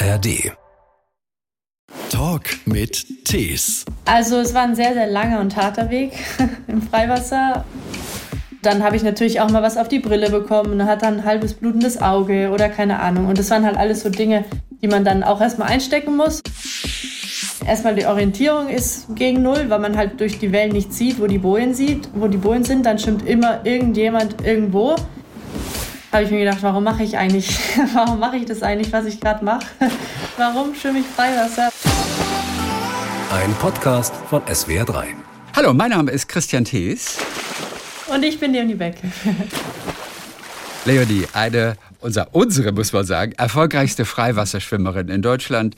ARD. Talk mit Tees. Also es war ein sehr, sehr langer und harter Weg im Freiwasser. Dann habe ich natürlich auch mal was auf die Brille bekommen und hat dann ein halbes blutendes Auge oder keine Ahnung. Und das waren halt alles so Dinge, die man dann auch erstmal einstecken muss. Erstmal die Orientierung ist gegen Null, weil man halt durch die Wellen nicht sieht, wo die Bojen sieht, wo die Bojen sind. Dann schwimmt immer irgendjemand irgendwo habe ich mir gedacht, warum mache ich eigentlich, warum mache ich das eigentlich, was ich gerade mache? Warum schwimme ich Freiwasser? Ein Podcast von SWR3. Hallo, mein Name ist Christian Thees. Und ich bin Leonie Beck. Leonie, eine, unser, unsere, muss man sagen, erfolgreichste Freiwasserschwimmerin in Deutschland,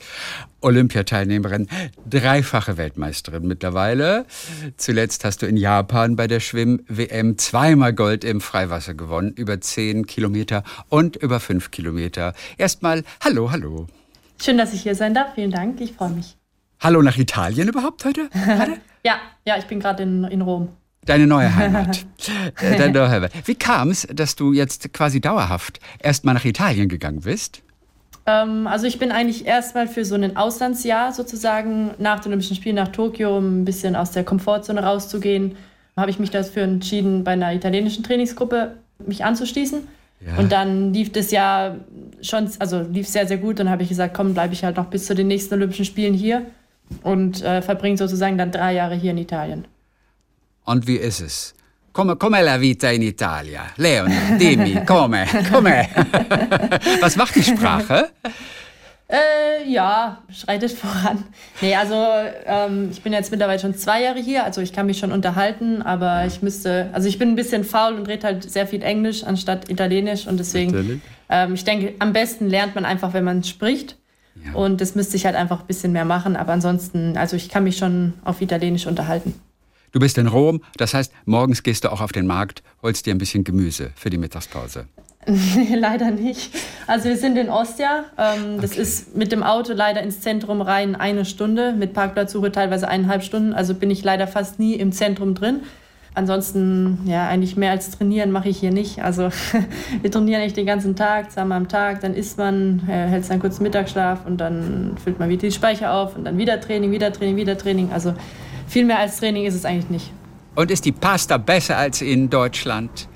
Olympiateilnehmerin, dreifache Weltmeisterin mittlerweile. Zuletzt hast du in Japan bei der Schwimm-WM zweimal Gold im Freiwasser gewonnen, über 10 Kilometer und über 5 Kilometer. Erstmal, hallo, hallo. Schön, dass ich hier sein darf. Vielen Dank, ich freue mich. Hallo nach Italien überhaupt heute? ja, ja, ich bin gerade in, in Rom. Deine neue Heimat. Äh, deine neue Heimat. Wie kam es, dass du jetzt quasi dauerhaft erstmal nach Italien gegangen bist? Ähm, also ich bin eigentlich erstmal für so ein Auslandsjahr sozusagen nach den Olympischen Spielen nach Tokio, um ein bisschen aus der Komfortzone rauszugehen, habe ich mich dafür entschieden, bei einer italienischen Trainingsgruppe mich anzuschließen. Ja. Und dann lief das Jahr schon, also lief sehr, sehr gut. Dann habe ich gesagt, komm, bleibe ich halt noch bis zu den nächsten Olympischen Spielen hier und äh, verbringe sozusagen dann drei Jahre hier in Italien. Und wie ist es? Come, come la vita in Italia? Leon, dimmi, come, come? Was macht die Sprache? Äh, ja, schreitet voran. Nee, also ähm, ich bin jetzt mittlerweile schon zwei Jahre hier, also ich kann mich schon unterhalten, aber ich müsste, also ich bin ein bisschen faul und rede halt sehr viel Englisch anstatt Italienisch und deswegen, ähm, ich denke, am besten lernt man einfach, wenn man spricht. Ja. Und das müsste ich halt einfach ein bisschen mehr machen, aber ansonsten, also ich kann mich schon auf Italienisch unterhalten. Du bist in Rom, das heißt, morgens gehst du auch auf den Markt, holst dir ein bisschen Gemüse für die Mittagspause. Nee, leider nicht. Also wir sind in Ostia. Ähm, das okay. ist mit dem Auto leider ins Zentrum rein eine Stunde, mit Parkplatzsuche teilweise eineinhalb Stunden. Also bin ich leider fast nie im Zentrum drin. Ansonsten, ja, eigentlich mehr als trainieren mache ich hier nicht. Also wir trainieren echt den ganzen Tag, zweimal am Tag, dann isst man, äh, hält dann kurz Mittagsschlaf und dann füllt man wieder die Speicher auf und dann wieder Training, wieder Training, wieder Training. Also viel mehr als Training ist es eigentlich nicht. Und ist die Pasta besser als in Deutschland?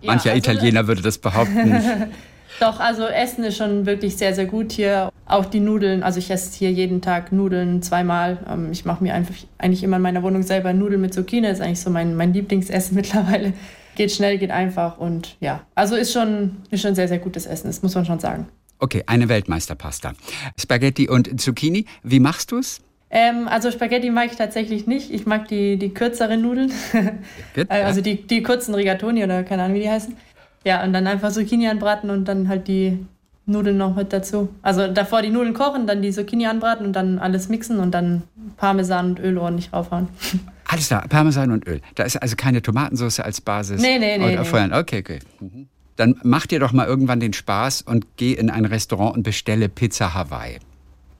Ja, Mancher also, Italiener würde das behaupten. Doch, also Essen ist schon wirklich sehr, sehr gut hier. Auch die Nudeln, also ich esse hier jeden Tag Nudeln zweimal. Ähm, ich mache mir einfach eigentlich immer in meiner Wohnung selber Nudeln mit Zucchini. Das ist eigentlich so mein, mein Lieblingsessen mittlerweile. Geht schnell, geht einfach und ja, also ist schon, ist schon sehr, sehr gutes Essen, das muss man schon sagen. Okay, eine Weltmeisterpasta. Spaghetti und Zucchini, wie machst du es? Ähm, also Spaghetti mag ich tatsächlich nicht. Ich mag die, die kürzeren Nudeln. Good, äh, also die, die kurzen Rigatoni oder keine Ahnung, wie die heißen. Ja, und dann einfach Zucchini anbraten und dann halt die Nudeln noch mit dazu. Also davor die Nudeln kochen, dann die Zucchini anbraten und dann alles mixen und dann Parmesan und Öl ordentlich raufhauen. Alles klar, Parmesan und Öl. Da ist also keine Tomatensauce als Basis. Nee, nee, nee. Oder nee. Okay, okay. Mhm. Dann mach dir doch mal irgendwann den Spaß und geh in ein Restaurant und bestelle Pizza Hawaii.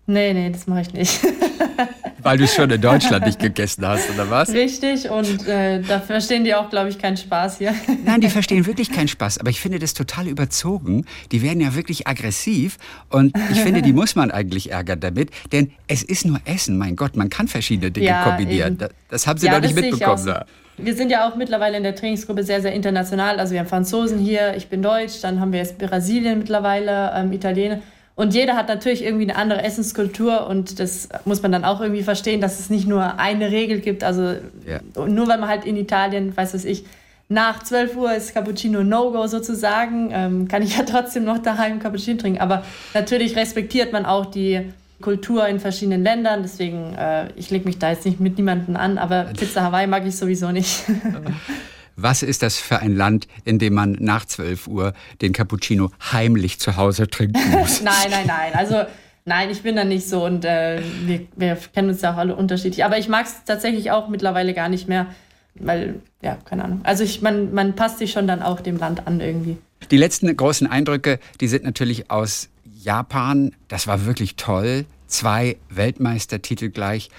Nee, nee, das mache ich nicht. Weil du es schon in Deutschland nicht gegessen hast, oder was? Richtig, und äh, da verstehen die auch, glaube ich, keinen Spaß hier. Nein, die verstehen wirklich keinen Spaß, aber ich finde das total überzogen. Die werden ja wirklich aggressiv und ich finde, die muss man eigentlich ärgern damit, denn es ist nur Essen, mein Gott, man kann verschiedene Dinge ja, kombinieren. Eben. Das haben sie ja, noch nicht mitbekommen. So. Wir sind ja auch mittlerweile in der Trainingsgruppe sehr, sehr international. Also wir haben Franzosen hier, ich bin Deutsch, dann haben wir jetzt Brasilien mittlerweile, ähm, Italiener. Und jeder hat natürlich irgendwie eine andere Essenskultur und das muss man dann auch irgendwie verstehen, dass es nicht nur eine Regel gibt. Also ja. nur weil man halt in Italien, weiß was ich, nach 12 Uhr ist Cappuccino No-Go sozusagen, ähm, kann ich ja trotzdem noch daheim Cappuccino trinken. Aber natürlich respektiert man auch die Kultur in verschiedenen Ländern. Deswegen, äh, ich lege mich da jetzt nicht mit niemandem an, aber Pizza Hawaii mag ich sowieso nicht. Was ist das für ein Land, in dem man nach 12 Uhr den Cappuccino heimlich zu Hause trinken muss? nein, nein, nein. Also nein, ich bin da nicht so und äh, wir, wir, kennen uns ja auch alle unterschiedlich. Aber ich mag es tatsächlich auch mittlerweile gar nicht mehr, weil, ja, keine Ahnung. Also ich, man, man passt sich schon dann auch dem Land an irgendwie. Die letzten großen Eindrücke, die sind natürlich aus Japan. Das war wirklich toll. Zwei Weltmeistertitel gleich.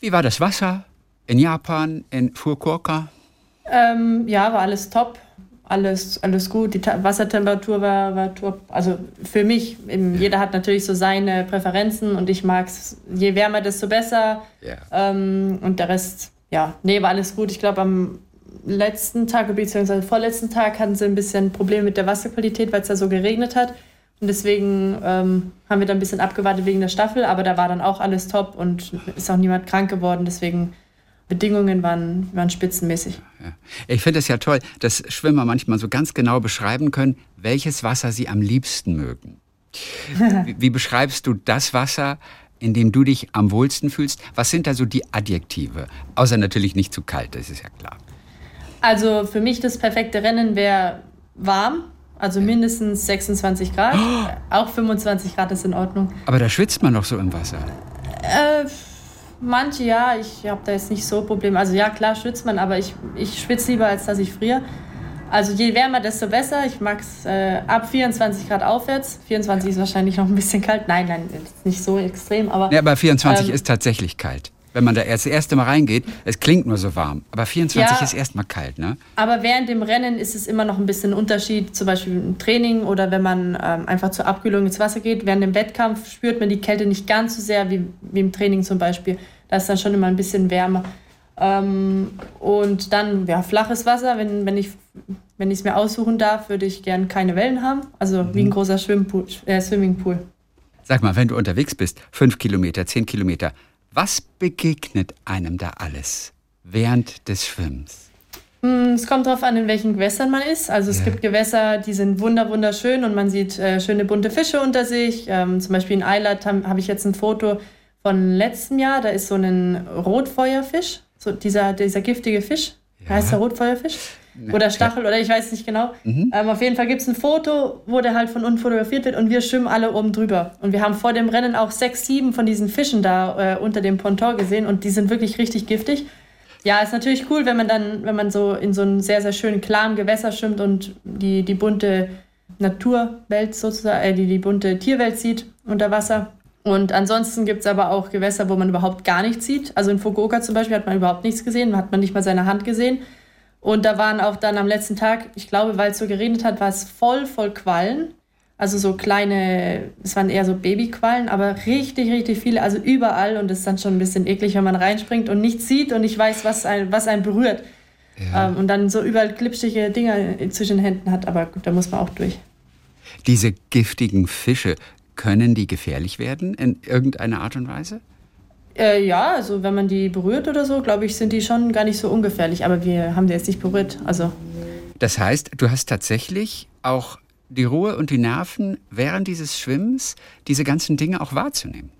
Wie war das Wasser in Japan, in Fukuoka? Ähm, ja, war alles top. alles, alles gut. Die Ta Wassertemperatur war, war top. Also für mich, eben, jeder hat natürlich so seine Präferenzen und ich mag es, je wärmer, desto besser. Ja. Ähm, und der Rest, ja, nee, war alles gut. Ich glaube, am letzten Tag bzw. vorletzten Tag hatten sie ein bisschen Probleme mit der Wasserqualität, weil es da so geregnet hat. Und deswegen ähm, haben wir dann ein bisschen abgewartet wegen der Staffel, aber da war dann auch alles top und ist auch niemand krank geworden. Deswegen Bedingungen waren, waren spitzenmäßig. Ja. Ich finde es ja toll, dass Schwimmer manchmal so ganz genau beschreiben können, welches Wasser sie am liebsten mögen. wie, wie beschreibst du das Wasser, in dem du dich am wohlsten fühlst? Was sind da so die Adjektive? Außer natürlich nicht zu kalt, das ist ja klar. Also für mich das perfekte Rennen wäre warm, also mindestens 26 Grad. Oh. Auch 25 Grad ist in Ordnung. Aber da schwitzt man doch so im Wasser. Äh, Manche ja, ich habe da jetzt nicht so Probleme. Also ja, klar schwitzt man, aber ich, ich schwitze lieber, als dass ich friere. Also je wärmer, desto besser. Ich mag es äh, ab 24 Grad aufwärts. 24 ist wahrscheinlich noch ein bisschen kalt. Nein, nein, ist nicht so extrem. Aber, ja, aber 24 ähm, ist tatsächlich kalt. Wenn man da erst das erste Mal reingeht, es klingt nur so warm. Aber 24 ja, ist erstmal kalt, ne? Aber während dem Rennen ist es immer noch ein bisschen ein Unterschied. Zum Beispiel im Training oder wenn man ähm, einfach zur Abkühlung ins Wasser geht. Während dem Wettkampf spürt man die Kälte nicht ganz so sehr wie, wie im Training zum Beispiel. Da ist dann schon immer ein bisschen wärmer. Ähm, und dann, ja, flaches Wasser. Wenn, wenn ich wenn es mir aussuchen darf, würde ich gern keine Wellen haben. Also mhm. wie ein großer Schwimmpool, äh, Swimmingpool. Sag mal, wenn du unterwegs bist, fünf Kilometer, zehn Kilometer, was begegnet einem da alles während des Schwimmens? Hm, es kommt darauf an, in welchen Gewässern man ist. Also es ja. gibt Gewässer, die sind wunderschön und man sieht äh, schöne bunte Fische unter sich. Ähm, zum Beispiel in Eilat habe hab ich jetzt ein Foto von letztem Jahr. Da ist so ein Rotfeuerfisch, so dieser, dieser giftige Fisch. Ja. Heißt der Rotfeuerfisch? Oder Stachel oder ich weiß nicht genau. Mhm. Ähm, auf jeden Fall gibt es ein Foto, wo der halt von unten fotografiert wird und wir schwimmen alle oben drüber. Und wir haben vor dem Rennen auch sechs, sieben von diesen Fischen da äh, unter dem Ponton gesehen und die sind wirklich richtig giftig. Ja, ist natürlich cool, wenn man dann, wenn man so in so einem sehr, sehr schönen, klaren Gewässer schwimmt und die, die bunte Naturwelt sozusagen, äh, die, die bunte Tierwelt sieht unter Wasser. Und ansonsten gibt es aber auch Gewässer, wo man überhaupt gar nichts sieht. Also in Fukuoka zum Beispiel hat man überhaupt nichts gesehen, hat man nicht mal seine Hand gesehen. Und da waren auch dann am letzten Tag, ich glaube, weil es so geregnet hat, war es voll, voll Quallen. Also so kleine, es waren eher so Babyquallen, aber richtig, richtig viele, also überall. Und es ist dann schon ein bisschen eklig, wenn man reinspringt und nichts sieht und nicht weiß, was, ein, was einen berührt. Ja. Ähm, und dann so überall glitschige Dinger zwischen den Händen hat. Aber gut, da muss man auch durch. Diese giftigen Fische, können die gefährlich werden in irgendeiner Art und Weise? Äh, ja, also wenn man die berührt oder so, glaube ich, sind die schon gar nicht so ungefährlich. Aber wir haben die jetzt nicht berührt. Also. Das heißt, du hast tatsächlich auch die Ruhe und die Nerven während dieses Schwimmens, diese ganzen Dinge auch wahrzunehmen.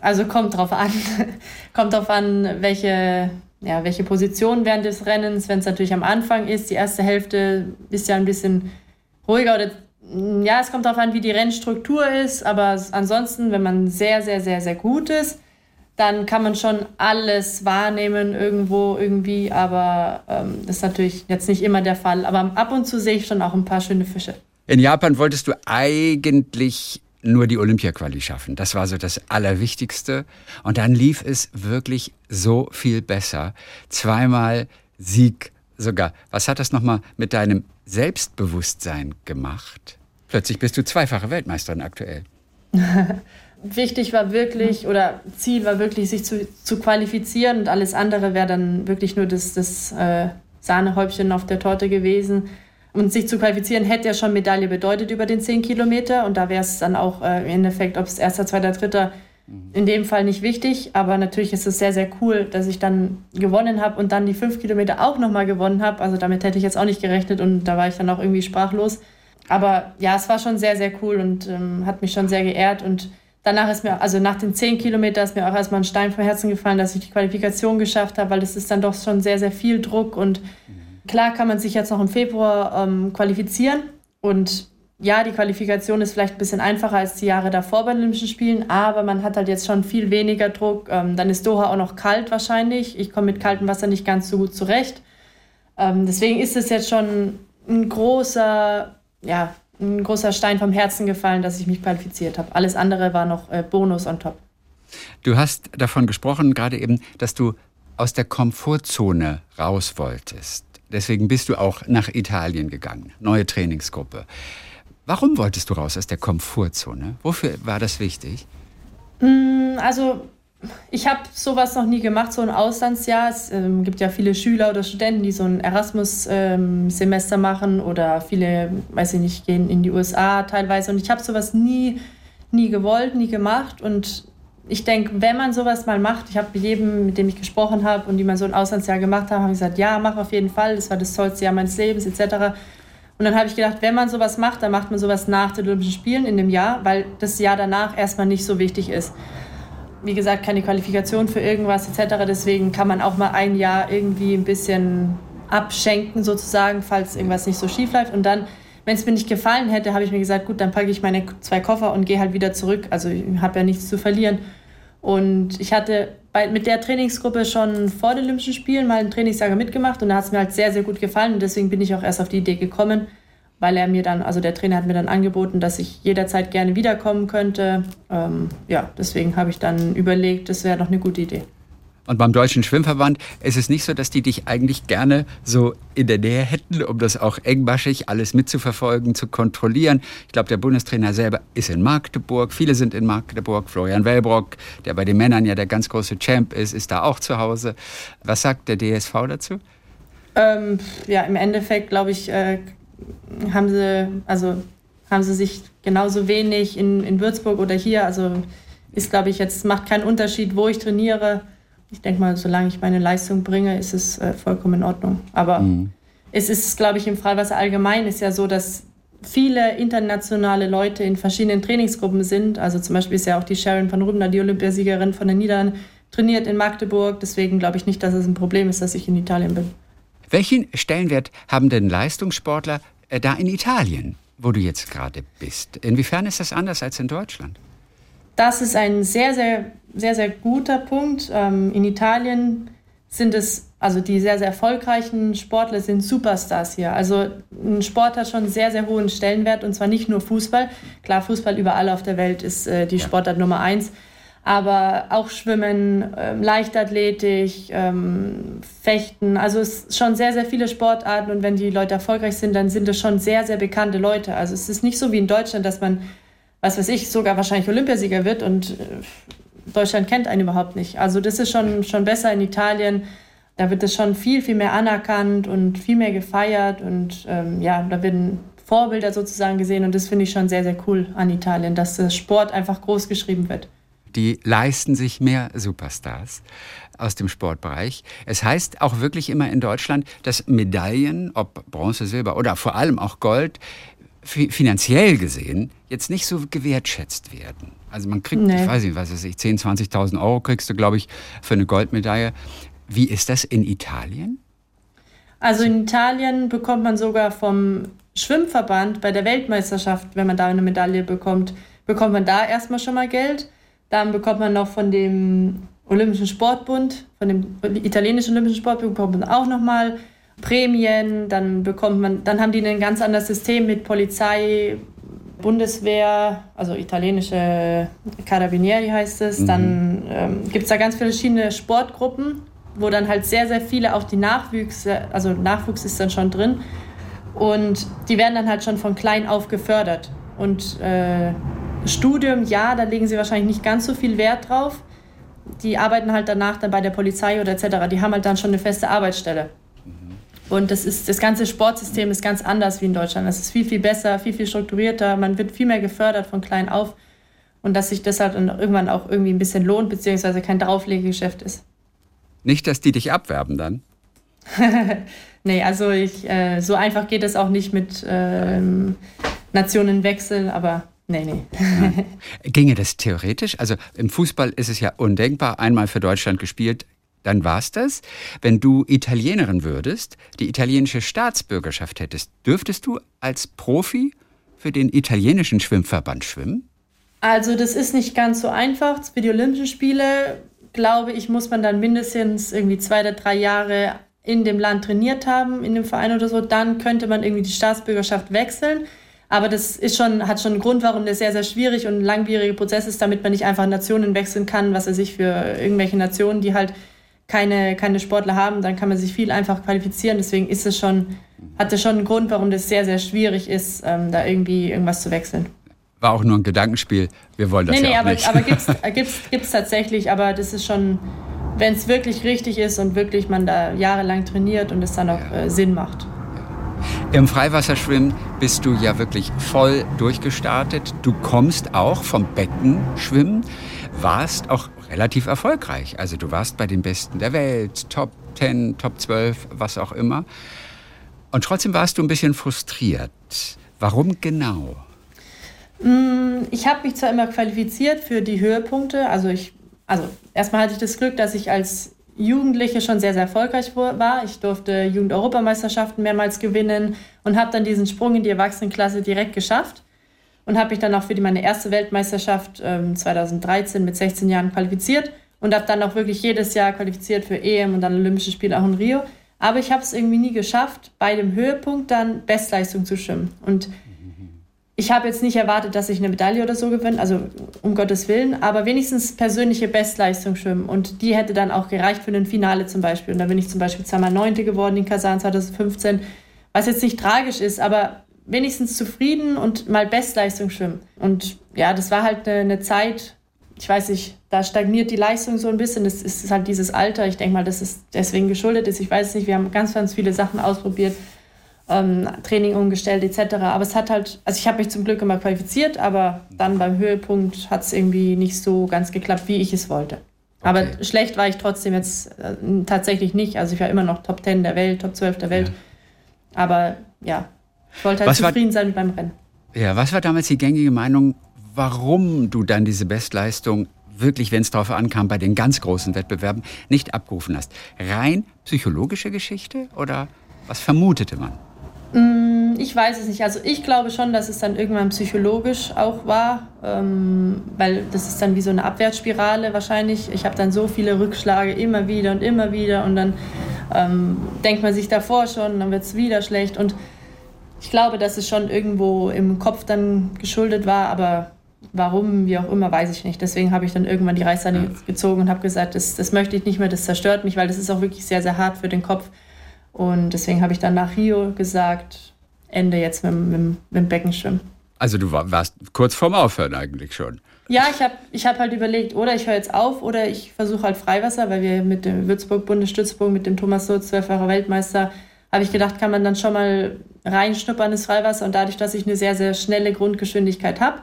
Also kommt drauf an. kommt drauf an, welche, ja, welche Position während des Rennens. Wenn es natürlich am Anfang ist, die erste Hälfte ist ja ein bisschen ruhiger oder ja, es kommt darauf an, wie die Rennstruktur ist, aber ansonsten, wenn man sehr, sehr, sehr, sehr gut ist, dann kann man schon alles wahrnehmen irgendwo irgendwie, aber ähm, das ist natürlich jetzt nicht immer der Fall. Aber ab und zu sehe ich schon auch ein paar schöne Fische. In Japan wolltest du eigentlich nur die Olympia-Quali schaffen. Das war so das Allerwichtigste. Und dann lief es wirklich so viel besser. Zweimal Sieg sogar. Was hat das nochmal mit deinem Selbstbewusstsein gemacht? Plötzlich bist du zweifache Weltmeisterin aktuell. Wichtig war wirklich, oder Ziel war wirklich, sich zu, zu qualifizieren und alles andere wäre dann wirklich nur das, das äh, Sahnehäubchen auf der Torte gewesen. Und sich zu qualifizieren hätte ja schon Medaille bedeutet über den 10 Kilometer. Und da wäre es dann auch äh, im Endeffekt, ob es erster, zweiter, dritter, mhm. in dem Fall nicht wichtig. Aber natürlich ist es sehr, sehr cool, dass ich dann gewonnen habe und dann die 5 Kilometer auch nochmal gewonnen habe. Also damit hätte ich jetzt auch nicht gerechnet und da war ich dann auch irgendwie sprachlos aber ja, es war schon sehr, sehr cool und ähm, hat mich schon sehr geehrt. Und danach ist mir, also nach den zehn Kilometern ist mir auch erstmal ein Stein vom Herzen gefallen, dass ich die Qualifikation geschafft habe, weil das ist dann doch schon sehr, sehr viel Druck. Und klar kann man sich jetzt noch im Februar ähm, qualifizieren. Und ja, die Qualifikation ist vielleicht ein bisschen einfacher als die Jahre davor bei den Olympischen Spielen, aber man hat halt jetzt schon viel weniger Druck. Ähm, dann ist Doha auch noch kalt wahrscheinlich. Ich komme mit kaltem Wasser nicht ganz so gut zurecht. Ähm, deswegen ist es jetzt schon ein großer ja, ein großer Stein vom Herzen gefallen, dass ich mich qualifiziert habe. Alles andere war noch äh, Bonus on top. Du hast davon gesprochen, gerade eben, dass du aus der Komfortzone raus wolltest. Deswegen bist du auch nach Italien gegangen. Neue Trainingsgruppe. Warum wolltest du raus aus der Komfortzone? Wofür war das wichtig? Mm, also ich habe sowas noch nie gemacht, so ein Auslandsjahr. Es ähm, gibt ja viele Schüler oder Studenten, die so ein Erasmus-Semester ähm, machen oder viele, weiß ich nicht, gehen in die USA teilweise. Und ich habe sowas nie, nie gewollt, nie gemacht. Und ich denke, wenn man sowas mal macht, ich habe jedem, mit dem ich gesprochen habe und die mal so ein Auslandsjahr gemacht haben, habe ich gesagt, ja, mach auf jeden Fall. Das war das tollste Jahr meines Lebens etc. Und dann habe ich gedacht, wenn man sowas macht, dann macht man sowas nach den Olympischen Spielen in dem Jahr, weil das Jahr danach erstmal nicht so wichtig ist wie gesagt, keine Qualifikation für irgendwas etc. Deswegen kann man auch mal ein Jahr irgendwie ein bisschen abschenken sozusagen, falls irgendwas nicht so schief läuft. Und dann, wenn es mir nicht gefallen hätte, habe ich mir gesagt, gut, dann packe ich meine zwei Koffer und gehe halt wieder zurück. Also ich habe ja nichts zu verlieren. Und ich hatte bei, mit der Trainingsgruppe schon vor den Olympischen Spielen mal ein Trainingslager mitgemacht und da hat es mir halt sehr, sehr gut gefallen. Und deswegen bin ich auch erst auf die Idee gekommen, weil er mir dann, also der Trainer hat mir dann angeboten, dass ich jederzeit gerne wiederkommen könnte. Ähm, ja, deswegen habe ich dann überlegt, das wäre doch eine gute Idee. Und beim Deutschen Schwimmverband ist es nicht so, dass die dich eigentlich gerne so in der Nähe hätten, um das auch engmaschig alles mitzuverfolgen, zu kontrollieren. Ich glaube, der Bundestrainer selber ist in Magdeburg. Viele sind in Magdeburg. Florian Wellbrock, der bei den Männern ja der ganz große Champ ist, ist da auch zu Hause. Was sagt der DSV dazu? Ähm, ja, im Endeffekt, glaube ich, äh, haben sie, also haben sie sich genauso wenig in, in Würzburg oder hier. Also ist, glaube ich, jetzt macht keinen Unterschied, wo ich trainiere. Ich denke mal, solange ich meine Leistung bringe, ist es äh, vollkommen in Ordnung. Aber mhm. es ist, glaube ich, im Freiwasser allgemein ist ja so, dass viele internationale Leute in verschiedenen Trainingsgruppen sind. Also zum Beispiel ist ja auch die Sharon van Rubner, die Olympiasiegerin von den Niederlanden, trainiert in Magdeburg. Deswegen glaube ich nicht, dass es ein Problem ist, dass ich in Italien bin. Welchen Stellenwert haben denn Leistungssportler äh, da in Italien, wo du jetzt gerade bist? Inwiefern ist das anders als in Deutschland? Das ist ein sehr, sehr, sehr, sehr guter Punkt. Ähm, in Italien sind es, also die sehr, sehr erfolgreichen Sportler sind Superstars hier. Also ein Sport hat schon sehr, sehr hohen Stellenwert und zwar nicht nur Fußball. Klar, Fußball überall auf der Welt ist äh, die Sportart Nummer eins aber auch Schwimmen, ähm, Leichtathletik, ähm, Fechten. Also es sind schon sehr, sehr viele Sportarten und wenn die Leute erfolgreich sind, dann sind es schon sehr, sehr bekannte Leute. Also es ist nicht so wie in Deutschland, dass man, was weiß ich, sogar wahrscheinlich Olympiasieger wird und äh, Deutschland kennt einen überhaupt nicht. Also das ist schon, schon besser in Italien. Da wird es schon viel, viel mehr anerkannt und viel mehr gefeiert und ähm, ja, da werden Vorbilder sozusagen gesehen und das finde ich schon sehr, sehr cool an Italien, dass der Sport einfach groß geschrieben wird die leisten sich mehr Superstars aus dem Sportbereich. Es heißt auch wirklich immer in Deutschland, dass Medaillen, ob Bronze, Silber oder vor allem auch Gold, finanziell gesehen jetzt nicht so gewertschätzt werden. Also man kriegt, nee. ich weiß nicht, was weiß ich, 10.000, 20.000 Euro kriegst du, glaube ich, für eine Goldmedaille. Wie ist das in Italien? Also in Italien bekommt man sogar vom Schwimmverband bei der Weltmeisterschaft, wenn man da eine Medaille bekommt, bekommt man da erstmal schon mal Geld. Dann bekommt man noch von dem Olympischen Sportbund, von dem italienischen Olympischen Sportbund bekommt man auch nochmal Prämien. Dann bekommt man, dann haben die ein ganz anderes System mit Polizei, Bundeswehr, also italienische Carabinieri heißt es. Mhm. Dann ähm, gibt es da ganz verschiedene Sportgruppen, wo dann halt sehr, sehr viele auch die Nachwüchse, also Nachwuchs ist dann schon drin. Und die werden dann halt schon von klein auf gefördert. Und äh, Studium, ja, da legen sie wahrscheinlich nicht ganz so viel Wert drauf. Die arbeiten halt danach dann bei der Polizei oder etc. Die haben halt dann schon eine feste Arbeitsstelle. Mhm. Und das, ist, das ganze Sportsystem ist ganz anders wie in Deutschland. Es ist viel, viel besser, viel, viel strukturierter. Man wird viel mehr gefördert von klein auf. Und dass sich das halt irgendwann auch irgendwie ein bisschen lohnt, beziehungsweise kein Drauflegegeschäft ist. Nicht, dass die dich abwerben dann? nee, also ich, äh, so einfach geht es auch nicht mit ähm, Nationenwechsel, aber Nee, nee. Ja. Ginge das theoretisch? Also im Fußball ist es ja undenkbar, einmal für Deutschland gespielt, dann war's das. Wenn du Italienerin würdest, die italienische Staatsbürgerschaft hättest, dürftest du als Profi für den italienischen Schwimmverband schwimmen? Also das ist nicht ganz so einfach. Für die Olympischen Spiele, glaube ich, muss man dann mindestens irgendwie zwei oder drei Jahre in dem Land trainiert haben, in dem Verein oder so. Dann könnte man irgendwie die Staatsbürgerschaft wechseln. Aber das ist schon, hat schon einen Grund, warum das sehr, sehr schwierig und ein langwieriger Prozess ist, damit man nicht einfach Nationen wechseln kann, was er sich für irgendwelche Nationen, die halt keine, keine Sportler haben, dann kann man sich viel einfach qualifizieren. Deswegen ist es schon, hat es schon einen Grund, warum das sehr, sehr schwierig ist, ähm, da irgendwie irgendwas zu wechseln. War auch nur ein Gedankenspiel. Wir wollen das nee, ja nee, auch aber, nicht. aber gibt es gibt's, tatsächlich, aber das ist schon, wenn es wirklich richtig ist und wirklich man da jahrelang trainiert und es dann auch äh, Sinn macht. Im Freiwasserschwimmen bist du ja wirklich voll durchgestartet. Du kommst auch vom Beckenschwimmen, warst auch relativ erfolgreich. Also du warst bei den Besten der Welt, Top 10, Top 12, was auch immer. Und trotzdem warst du ein bisschen frustriert. Warum genau? Mm, ich habe mich zwar immer qualifiziert für die Höhepunkte. Also ich, also erstmal hatte ich das Glück, dass ich als Jugendliche schon sehr, sehr erfolgreich war. Ich durfte Jugend-Europameisterschaften mehrmals gewinnen und habe dann diesen Sprung in die Erwachsenenklasse direkt geschafft und habe mich dann auch für die, meine erste Weltmeisterschaft ähm, 2013 mit 16 Jahren qualifiziert und habe dann auch wirklich jedes Jahr qualifiziert für EM und dann Olympische Spiele auch in Rio. Aber ich habe es irgendwie nie geschafft, bei dem Höhepunkt dann Bestleistung zu schwimmen. Und ich habe jetzt nicht erwartet, dass ich eine Medaille oder so gewinne, also um Gottes Willen, aber wenigstens persönliche Bestleistung schwimmen. Und die hätte dann auch gereicht für ein Finale zum Beispiel. Und da bin ich zum Beispiel zweimal Neunte geworden in Kasan 2015, was jetzt nicht tragisch ist, aber wenigstens zufrieden und mal Bestleistung schwimmen. Und ja, das war halt eine, eine Zeit, ich weiß nicht, da stagniert die Leistung so ein bisschen. Das ist halt dieses Alter. Ich denke mal, dass es deswegen geschuldet ist. Ich weiß nicht. Wir haben ganz, ganz viele Sachen ausprobiert, ähm, Training umgestellt etc. Aber es hat halt, also ich habe mich zum Glück immer qualifiziert, aber dann beim Höhepunkt hat es irgendwie nicht so ganz geklappt, wie ich es wollte. Okay. Aber schlecht war ich trotzdem jetzt äh, tatsächlich nicht. Also ich war immer noch Top 10 der Welt, Top 12 der Welt. Ja. Aber ja, ich wollte halt was zufrieden war, sein mit meinem Rennen. Ja, was war damals die gängige Meinung, warum du dann diese Bestleistung wirklich, wenn es darauf ankam, bei den ganz großen Wettbewerben nicht abgerufen hast? Rein psychologische Geschichte oder was vermutete man? Mm, ich weiß es nicht. Also ich glaube schon, dass es dann irgendwann psychologisch auch war, ähm, weil das ist dann wie so eine Abwärtsspirale wahrscheinlich. Ich habe dann so viele Rückschläge immer wieder und immer wieder und dann ähm, denkt man sich davor schon, dann wird es wieder schlecht und ich glaube, dass es schon irgendwo im Kopf dann geschuldet war, aber warum, wie auch immer, weiß ich nicht. Deswegen habe ich dann irgendwann die Reißleine gezogen und habe gesagt, das, das möchte ich nicht mehr, das zerstört mich, weil das ist auch wirklich sehr, sehr hart für den Kopf. Und deswegen habe ich dann nach Rio gesagt, Ende jetzt mit, mit, mit dem Beckenschwimmen. Also du warst kurz vorm Aufhören eigentlich schon. Ja, ich habe ich hab halt überlegt, oder ich höre jetzt auf oder ich versuche halt Freiwasser, weil wir mit dem Würzburg Bundesstützpunkt, mit dem Thomas So, zwölffacher Weltmeister, habe ich gedacht, kann man dann schon mal reinschnuppern ins Freiwasser und dadurch, dass ich eine sehr, sehr schnelle Grundgeschwindigkeit habe,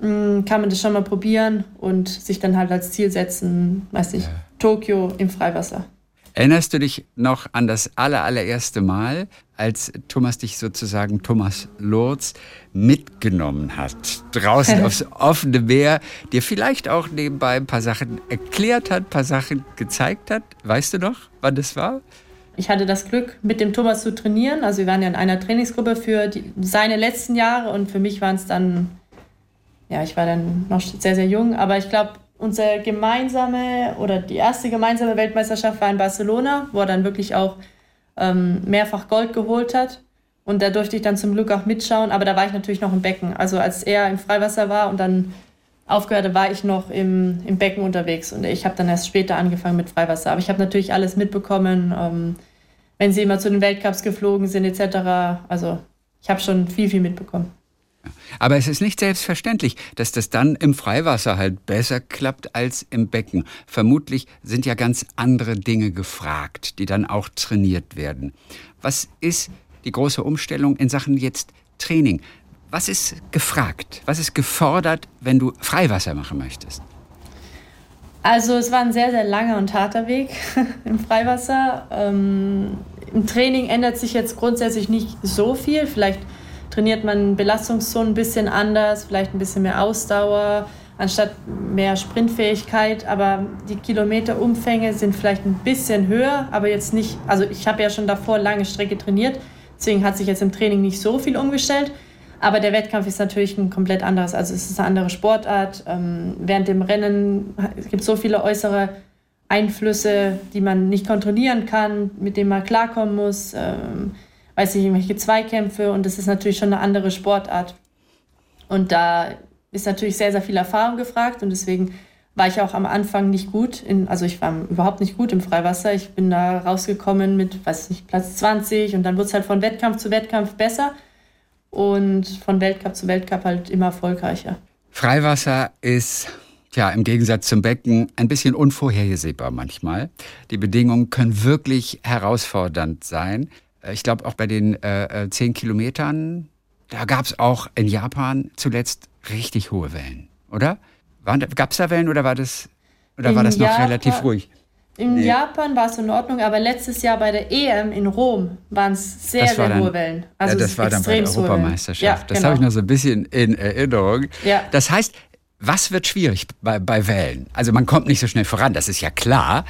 mm, kann man das schon mal probieren und sich dann halt als Ziel setzen, weiß ich, ja. Tokio im Freiwasser. Erinnerst du dich noch an das aller, allererste Mal, als Thomas dich sozusagen, Thomas Lurz, mitgenommen hat, draußen aufs offene Meer, dir vielleicht auch nebenbei ein paar Sachen erklärt hat, ein paar Sachen gezeigt hat? Weißt du noch, wann das war? ich hatte das Glück, mit dem Thomas zu trainieren. Also wir waren ja in einer Trainingsgruppe für die, seine letzten Jahre und für mich waren es dann, ja, ich war dann noch sehr, sehr jung, aber ich glaube, unsere gemeinsame oder die erste gemeinsame Weltmeisterschaft war in Barcelona, wo er dann wirklich auch ähm, mehrfach Gold geholt hat. Und da durfte ich dann zum Glück auch mitschauen, aber da war ich natürlich noch im Becken. Also als er im Freiwasser war und dann aufgehört war ich noch im, im Becken unterwegs und ich habe dann erst später angefangen mit Freiwasser. Aber ich habe natürlich alles mitbekommen. Ähm, wenn sie immer zu den Weltcups geflogen sind etc. Also ich habe schon viel, viel mitbekommen. Aber es ist nicht selbstverständlich, dass das dann im Freiwasser halt besser klappt als im Becken. Vermutlich sind ja ganz andere Dinge gefragt, die dann auch trainiert werden. Was ist die große Umstellung in Sachen jetzt Training? Was ist gefragt? Was ist gefordert, wenn du Freiwasser machen möchtest? Also es war ein sehr, sehr langer und harter Weg im Freiwasser. Ähm, Im Training ändert sich jetzt grundsätzlich nicht so viel. Vielleicht trainiert man Belastungszonen ein bisschen anders, vielleicht ein bisschen mehr Ausdauer, anstatt mehr Sprintfähigkeit. Aber die Kilometerumfänge sind vielleicht ein bisschen höher, aber jetzt nicht. Also ich habe ja schon davor lange Strecke trainiert, deswegen hat sich jetzt im Training nicht so viel umgestellt. Aber der Wettkampf ist natürlich ein komplett anderes. Also es ist eine andere Sportart. Ähm, während dem Rennen gibt es so viele äußere Einflüsse, die man nicht kontrollieren kann, mit denen man klarkommen muss. Weiß ich, irgendwelche Zweikämpfe. Und das ist natürlich schon eine andere Sportart. Und da ist natürlich sehr, sehr viel Erfahrung gefragt. Und deswegen war ich auch am Anfang nicht gut. In, also ich war überhaupt nicht gut im Freiwasser. Ich bin da rausgekommen mit, weiß nicht, Platz 20 und dann wurde es halt von Wettkampf zu Wettkampf besser und von Weltcup zu Weltcup halt immer erfolgreicher. Freiwasser ist ja im Gegensatz zum Becken ein bisschen unvorhersehbar manchmal. Die Bedingungen können wirklich herausfordernd sein. Äh, ich glaube auch bei den äh, äh, zehn Kilometern, da gab es auch in Japan zuletzt richtig hohe Wellen, oder? Gab es da Wellen oder war das, oder war das noch Japan, relativ ruhig? In nee. Japan war es in Ordnung, aber letztes Jahr bei der EM in Rom waren es sehr, sehr hohe Wellen. Also ja, das war dann bei der Europameisterschaft. Ja, das genau. habe ich noch so ein bisschen in Erinnerung. Ja. Das heißt, was wird schwierig bei, bei Wellen? Also man kommt nicht so schnell voran, das ist ja klar.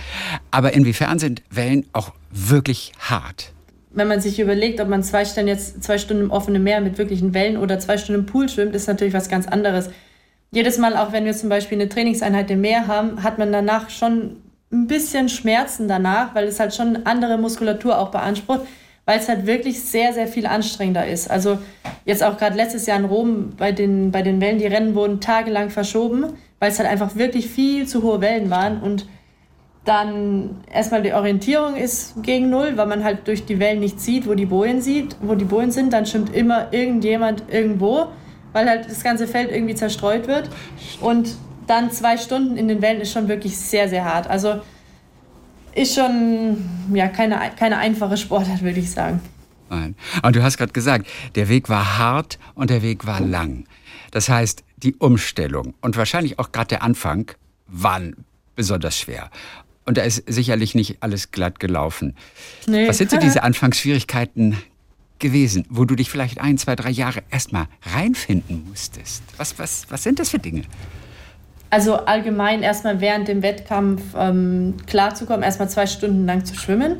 Aber inwiefern sind Wellen auch wirklich hart? Wenn man sich überlegt, ob man zwei Stunden jetzt zwei Stunden im offenen Meer mit wirklichen Wellen oder zwei Stunden im Pool schwimmt, ist natürlich was ganz anderes. Jedes Mal, auch wenn wir zum Beispiel eine Trainingseinheit im Meer haben, hat man danach schon ein bisschen Schmerzen danach, weil es halt schon andere Muskulatur auch beansprucht, weil es halt wirklich sehr, sehr viel anstrengender ist. Also jetzt auch gerade letztes Jahr in Rom bei den, bei den Wellen, die Rennen wurden tagelang verschoben, weil es halt einfach wirklich viel zu hohe Wellen waren und dann erstmal die Orientierung ist gegen Null, weil man halt durch die Wellen nicht sieht, wo die Bojen sieht, wo die Bojen sind. Dann schwimmt immer irgendjemand irgendwo, weil halt das ganze Feld irgendwie zerstreut wird. Und dann zwei Stunden in den Wellen ist schon wirklich sehr, sehr hart. Also ist schon ja, keine, keine einfache Sportart, würde ich sagen. Nein. Und du hast gerade gesagt, der Weg war hart und der Weg war lang. Das heißt, die Umstellung und wahrscheinlich auch gerade der Anfang waren besonders schwer. Und da ist sicherlich nicht alles glatt gelaufen. Nee. Was sind so diese Anfangsschwierigkeiten gewesen, wo du dich vielleicht ein, zwei, drei Jahre erstmal reinfinden musstest? Was, was, was sind das für Dinge? Also allgemein erstmal während dem Wettkampf ähm, klarzukommen, erstmal zwei Stunden lang zu schwimmen.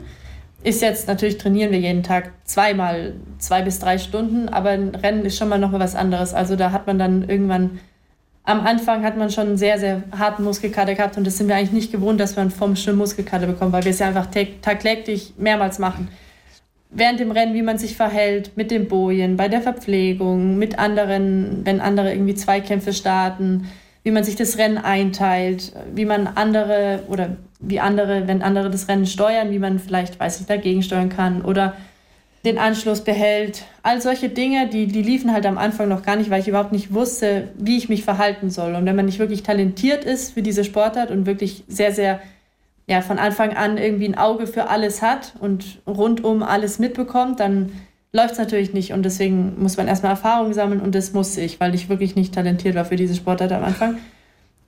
Ist jetzt natürlich trainieren wir jeden Tag zweimal, zwei bis drei Stunden, aber ein Rennen ist schon mal noch mal was anderes. Also da hat man dann irgendwann, am Anfang hat man schon einen sehr, sehr harten Muskelkater gehabt und das sind wir eigentlich nicht gewohnt, dass man vom Schwimmen Muskelkater bekommt, weil wir es ja einfach tagtäglich mehrmals machen. Während dem Rennen, wie man sich verhält, mit den Bojen, bei der Verpflegung, mit anderen, wenn andere irgendwie Zweikämpfe starten, wie man sich das Rennen einteilt, wie man andere oder wie andere, wenn andere das Rennen steuern, wie man vielleicht, weiß ich, dagegen steuern kann oder den Anschluss behält. All solche Dinge, die, die liefen halt am Anfang noch gar nicht, weil ich überhaupt nicht wusste, wie ich mich verhalten soll. Und wenn man nicht wirklich talentiert ist für diese Sportart und wirklich sehr, sehr ja, von Anfang an irgendwie ein Auge für alles hat und rundum alles mitbekommt, dann läuft es natürlich nicht und deswegen muss man erstmal Erfahrung sammeln und das musste ich, weil ich wirklich nicht talentiert war für diese Sportart am Anfang.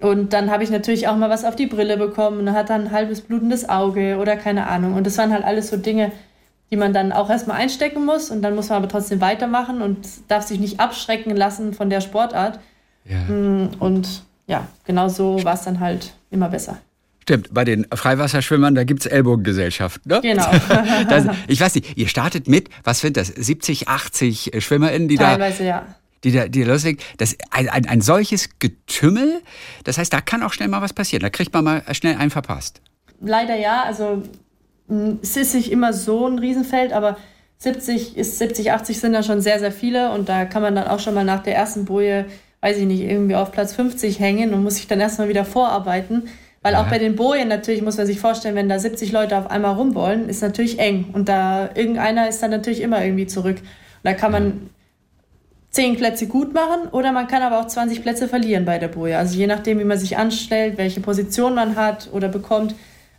Und dann habe ich natürlich auch mal was auf die Brille bekommen und hat dann ein halbes blutendes Auge oder keine Ahnung. Und das waren halt alles so Dinge, die man dann auch erstmal einstecken muss und dann muss man aber trotzdem weitermachen und darf sich nicht abschrecken lassen von der Sportart. Ja. Mm, und ja, genau so war es dann halt immer besser. Stimmt, bei den Freiwasserschwimmern, da gibt es Ellbogengesellschaft. Ne? Genau. das, ich weiß nicht, ihr startet mit, was sind das, 70, 80 SchwimmerInnen, die Teilweise, da... ja. Die da, die loslegen. Das, ein, ein, ein solches Getümmel, das heißt, da kann auch schnell mal was passieren. Da kriegt man mal schnell einen verpasst. Leider ja, also es ist nicht immer so ein Riesenfeld, aber 70 ist 70, 80 sind da schon sehr, sehr viele und da kann man dann auch schon mal nach der ersten Boje, weiß ich nicht, irgendwie auf Platz 50 hängen und muss sich dann erstmal wieder vorarbeiten. Weil ja. auch bei den Bojen natürlich muss man sich vorstellen, wenn da 70 Leute auf einmal rumwollen, ist natürlich eng. Und da irgendeiner ist dann natürlich immer irgendwie zurück. Und da kann man zehn Plätze gut machen oder man kann aber auch 20 Plätze verlieren bei der Boje. Also je nachdem, wie man sich anstellt, welche Position man hat oder bekommt,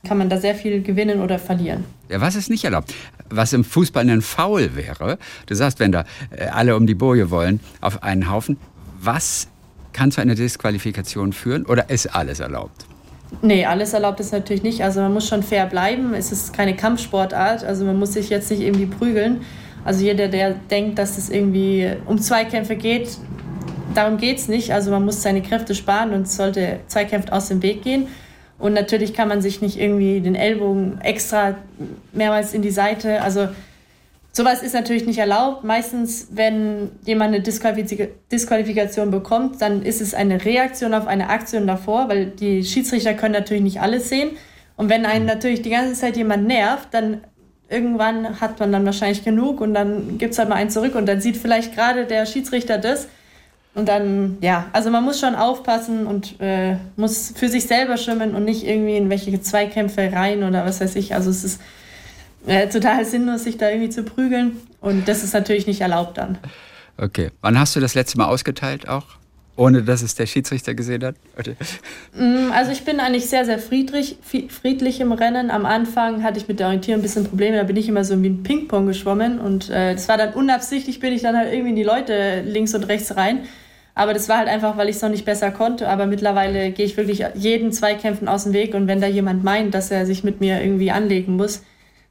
kann man da sehr viel gewinnen oder verlieren. Ja, was ist nicht erlaubt? Was im Fußball ein Foul wäre, du sagst, wenn da äh, alle um die Boje wollen, auf einen Haufen, was kann zu einer Disqualifikation führen oder ist alles erlaubt? Nee, alles erlaubt ist natürlich nicht. Also man muss schon fair bleiben. Es ist keine Kampfsportart. Also man muss sich jetzt nicht irgendwie prügeln. Also jeder, der denkt, dass es irgendwie um Zweikämpfe geht, darum geht es nicht. Also man muss seine Kräfte sparen und sollte Zweikämpfe aus dem Weg gehen. Und natürlich kann man sich nicht irgendwie den Ellbogen extra mehrmals in die Seite. Also Sowas ist natürlich nicht erlaubt. Meistens, wenn jemand eine Disqualifikation bekommt, dann ist es eine Reaktion auf eine Aktion davor, weil die Schiedsrichter können natürlich nicht alles sehen. Und wenn einen natürlich die ganze Zeit jemand nervt, dann irgendwann hat man dann wahrscheinlich genug und dann gibt es halt mal einen zurück und dann sieht vielleicht gerade der Schiedsrichter das Und dann, ja, also man muss schon aufpassen und äh, muss für sich selber schwimmen und nicht irgendwie in welche Zweikämpfe rein oder was weiß ich. Also es ist äh, total sinnlos, sich da irgendwie zu prügeln. Und das ist natürlich nicht erlaubt dann. Okay. Wann hast du das letzte Mal ausgeteilt auch? Ohne dass es der Schiedsrichter gesehen hat? Mm, also ich bin eigentlich sehr, sehr friedlich, friedlich im Rennen. Am Anfang hatte ich mit der Orientierung ein bisschen Probleme. Da bin ich immer so wie ein Ping-Pong geschwommen. Und äh, das war dann unabsichtlich, bin ich dann halt irgendwie in die Leute links und rechts rein. Aber das war halt einfach, weil ich es noch nicht besser konnte. Aber mittlerweile gehe ich wirklich jeden Zweikämpfen aus dem Weg. Und wenn da jemand meint, dass er sich mit mir irgendwie anlegen muss,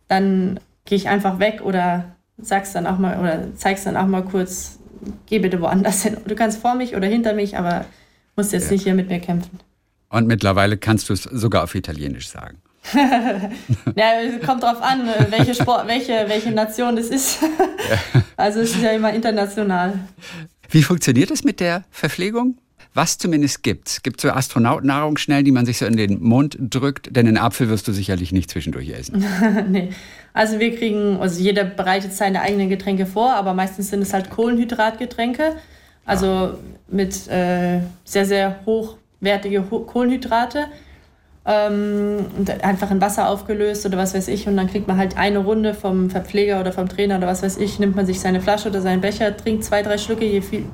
dann gehe ich einfach weg oder sag's dann auch mal oder zeig's dann auch mal kurz, geh bitte woanders hin. Du kannst vor mich oder hinter mich, aber musst jetzt ja. nicht hier mit mir kämpfen. Und mittlerweile kannst du es sogar auf Italienisch sagen. ja, kommt drauf an, welche, Sport, welche, welche Nation es ist. also es ist ja immer international. Wie funktioniert es mit der Verpflegung? Was zumindest gibt's? Gibt so Astronautennahrungsschnell, die man sich so in den Mund drückt? Denn einen Apfel wirst du sicherlich nicht zwischendurch essen. nee. Also wir kriegen, also jeder bereitet seine eigenen Getränke vor, aber meistens sind es halt Kohlenhydratgetränke. Also ah. mit äh, sehr, sehr hochwertige Kohlenhydrate. Ähm, einfach in Wasser aufgelöst oder was weiß ich. Und dann kriegt man halt eine Runde vom Verpfleger oder vom Trainer oder was weiß ich, nimmt man sich seine Flasche oder seinen Becher, trinkt zwei, drei Schlücke, je viel,